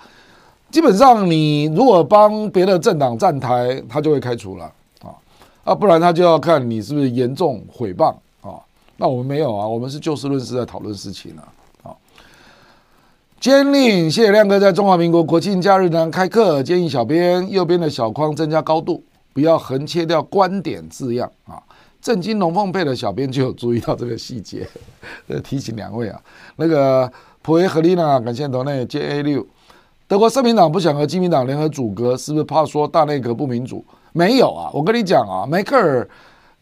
基本上，你如果帮别的政党站台，他就会开除了啊啊，不然他就要看你是不是严重毁谤啊。那我们没有啊，我们是就事论事在讨论事情啊。坚令，谢谢亮哥在中华民国国庆假日呢开课，建议小编右边的小框增加高度，不要横切掉观点字样啊。正经龙凤配的小编就有注意到这个细节，呃，提醒两位啊，那个普维和丽娜，感谢岛内 J A 六，德国社民党不想和基民党联合组阁，是不是怕说大内阁不民主？没有啊，我跟你讲啊，梅克尔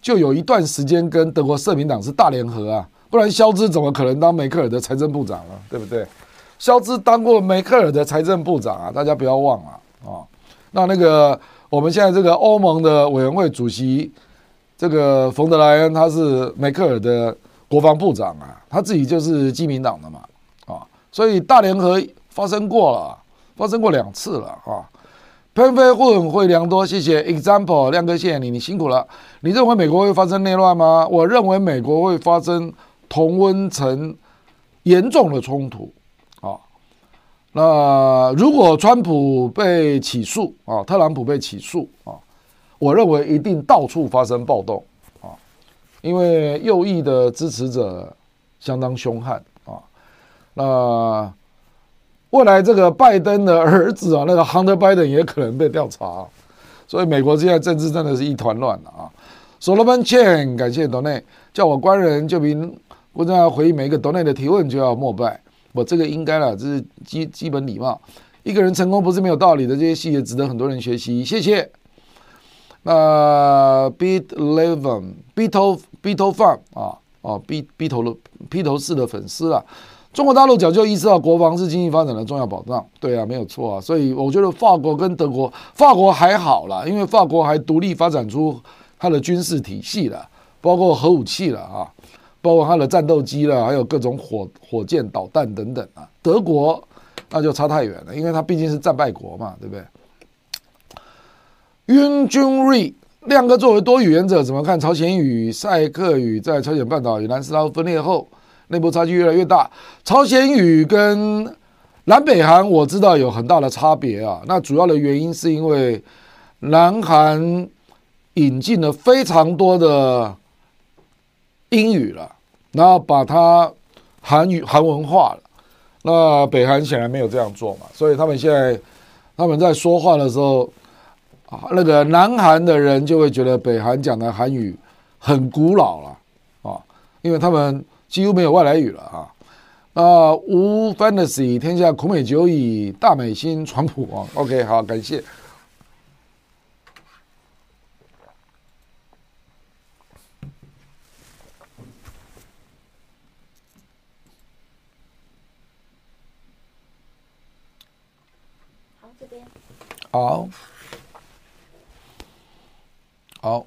就有一段时间跟德国社民党是大联合啊，不然肖兹怎么可能当梅克尔的财政部长啊？对不对？肖兹当过梅克尔的财政部长啊，大家不要忘了啊。那那个我们现在这个欧盟的委员会主席。这个冯德莱恩他是梅克尔的国防部长啊，他自己就是基民党的嘛，啊，所以大联合发生过了，发生过两次了啊。喷飞混会良多，谢谢 example 亮哥，谢谢你，你辛苦了。你认为美国会发生内乱吗？我认为美国会发生同温层严重的冲突。那如果川普被起诉啊，特朗普被起诉啊。我认为一定到处发生暴动啊，因为右翼的支持者相当凶悍啊。那未来这个拜登的儿子啊，那个 Hunter Biden 也可能被调查，所以美国现在政治真的是一团乱了啊。所罗门 Chen，感谢 Donny，叫我官人就凭我正要回应每一个 Donny 的提问就要膜拜，我这个应该了，这是基基本礼貌。一个人成功不是没有道理的，这些细节值得很多人学习，谢谢。那 Beat Eleven Beatle Beatle Fan 啊哦 B 披头的披头士的粉丝啊，中国大陆早就意识到国防是经济发展的重要保障，对啊，没有错啊，所以我觉得法国跟德国，法国还好啦，因为法国还独立发展出它的军事体系了，包括核武器了啊，包括它的战斗机了，还有各种火火箭导弹等等啊，德国那就差太远了，因为它毕竟是战败国嘛，对不对？晕君瑞亮哥作为多语言者，怎么看朝鲜语、赛克语在朝鲜半岛与南斯拉夫分裂后，内部差距越来越大？朝鲜语跟南北韩我知道有很大的差别啊。那主要的原因是因为南韩引进了非常多的英语了，然后把它韩语韩文化了。那北韩显然没有这样做嘛，所以他们现在他们在说话的时候。啊，那个南韩的人就会觉得北韩讲的韩语很古老了啊，因为他们几乎没有外来语了啊。啊，无 fantasy，天下苦美久矣，大美心传普啊。OK，好，感谢。好，好，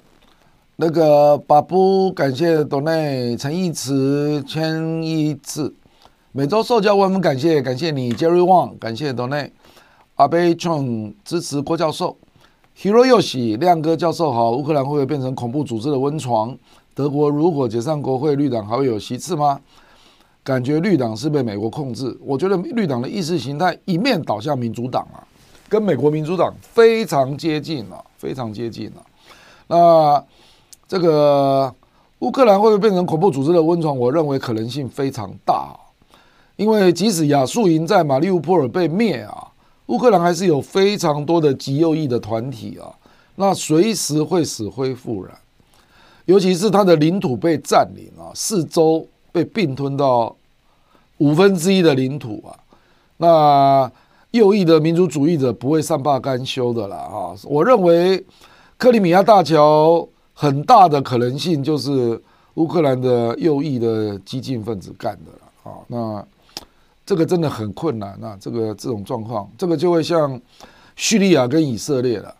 那个巴布感谢董内陈义慈千一次，每周受教万分感谢感谢你 Jerry Wang 感谢董内阿贝 Chong 支持郭教授 Hero 又喜亮哥教授好，乌克兰会不会变成恐怖组织的温床？德国如果解散国会，绿党还会有席次吗？感觉绿党是被美国控制，我觉得绿党的意识形态一面倒向民主党啊，跟美国民主党非常接近了，非常接近了。那这个乌克兰会不会变成恐怖组织的温床？我认为可能性非常大，因为即使亚速营在马利乌波尔被灭啊，乌克兰还是有非常多的极右翼的团体啊，那随时会死灰复燃，尤其是它的领土被占领啊，四周。被并吞到五分之一的领土啊！那右翼的民族主义者不会善罢甘休的啦啊！我认为克里米亚大桥很大的可能性就是乌克兰的右翼的激进分子干的了啊！那这个真的很困难那这个这种状况，这个就会像叙利亚跟以色列了，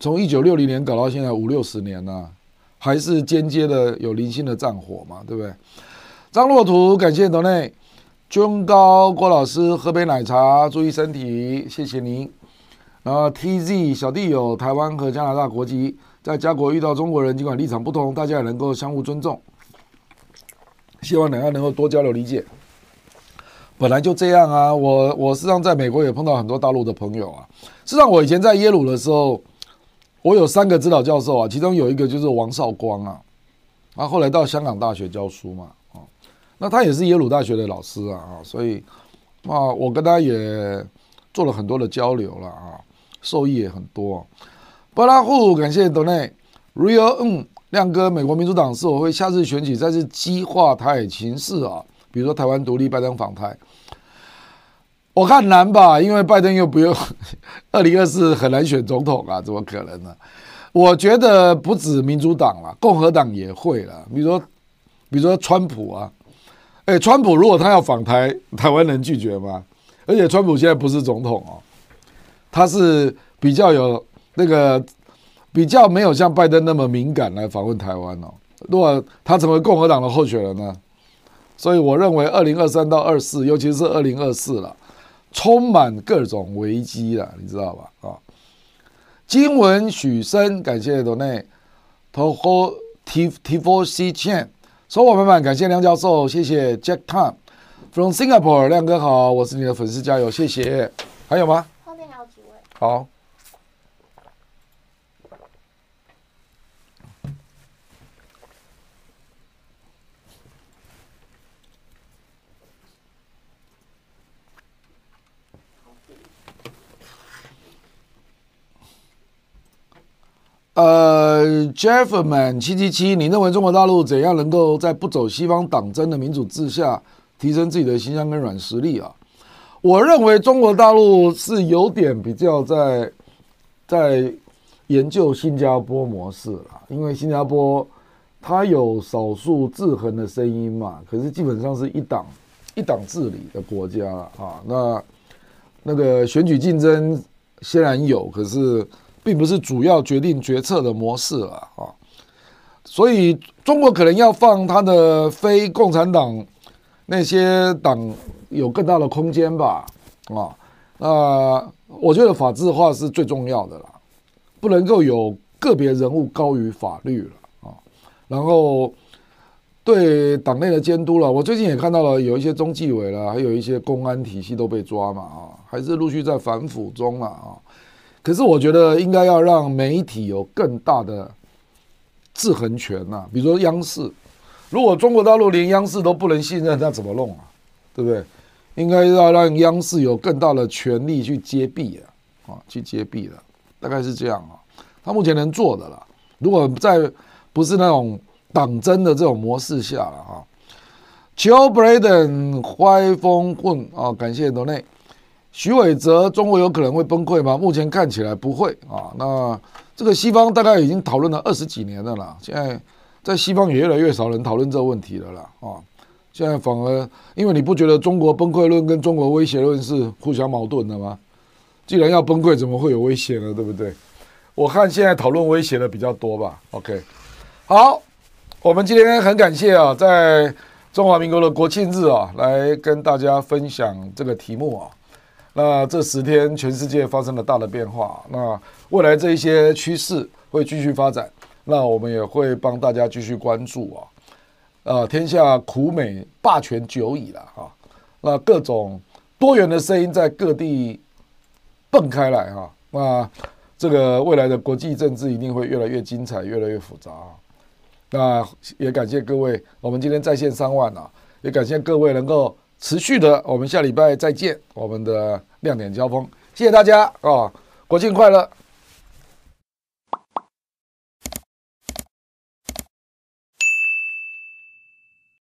从一九六零年搞到现在五六十年了，还是间接的有零星的战火嘛，对不对？张洛图，感谢董内，君高郭老师喝杯奶茶，注意身体，谢谢您。然后 TZ 小弟有台湾和加拿大国籍，在家国遇到中国人，尽管立场不同，大家也能够相互尊重。希望两岸能够多交流理解。本来就这样啊，我我实际上在美国也碰到很多大陆的朋友啊。实际上我以前在耶鲁的时候，我有三个指导教授啊，其中有一个就是王少光啊，啊后来到香港大学教书嘛。那他也是耶鲁大学的老师啊，所以啊，我跟他也做了很多的交流了啊，受益也很多。巴拉户，感谢 Donny，Real，嗯，亮哥，美国民主党是否会下次选举再次激化台海情势啊？比如说台湾独立、拜登访台，我看难吧，因为拜登又不用 二零二四很难选总统啊，怎么可能呢？我觉得不止民主党了，共和党也会了，比如说，比如说川普啊。哎，川普如果他要访台，台湾能拒绝吗？而且川普现在不是总统哦，他是比较有那个比较没有像拜登那么敏感来访问台湾哦。如果他成为共和党的候选人呢？所以我认为二零二三到二四，尤其是二零二四了，充满各种危机了，你知道吧？啊，金文许生，感谢多内，投和 T T Four C c h a n。收伙伴们，感谢梁教授，谢谢 Jack Tan from Singapore，亮哥好，我是你的粉丝，加油，谢谢。还有吗？后面还有几位？好。呃，Jeffman 七七七，你认为中国大陆怎样能够在不走西方党争的民主制下，提升自己的形象跟软实力啊？我认为中国大陆是有点比较在在研究新加坡模式了，因为新加坡它有少数制衡的声音嘛，可是基本上是一党一党治理的国家啊。那那个选举竞争虽然有，可是。并不是主要决定决策的模式了啊，所以中国可能要放他的非共产党那些党有更大的空间吧啊，那我觉得法治化是最重要的了，不能够有个别人物高于法律了啊，然后对党内的监督了，我最近也看到了有一些中纪委了，还有一些公安体系都被抓嘛啊，还是陆续在反腐中了啊。可是我觉得应该要让媒体有更大的制衡权呐，比如说央视，如果中国大陆连央视都不能信任，那怎么弄啊？对不对？应该要让央视有更大的权力去揭弊啊，啊，去揭弊的，大概是这样啊。他目前能做的了，如果在不是那种党争的这种模式下了啊。求 Braden 歪风混啊，感谢罗内。徐伟哲，中国有可能会崩溃吗？目前看起来不会啊。那这个西方大概已经讨论了二十几年了啦，现在在西方也越来越少人讨论这个问题了啦。啊，现在反而因为你不觉得中国崩溃论跟中国威胁论是互相矛盾的吗？既然要崩溃，怎么会有威胁呢？对不对？我看现在讨论威胁的比较多吧。OK，好，我们今天很感谢啊，在中华民国的国庆日啊，来跟大家分享这个题目啊。那这十天，全世界发生了大的变化，那未来这一些趋势会继续发展，那我们也会帮大家继续关注啊。呃，天下苦美霸权久矣了哈，那各种多元的声音在各地蹦开来哈，那。这个未来的国际政治一定会越来越精彩，越来越复杂。那也感谢各位，我们今天在线三万啊，也感谢各位能够持续的，我们下礼拜再见，我们的亮点交锋，谢谢大家啊，国庆快乐。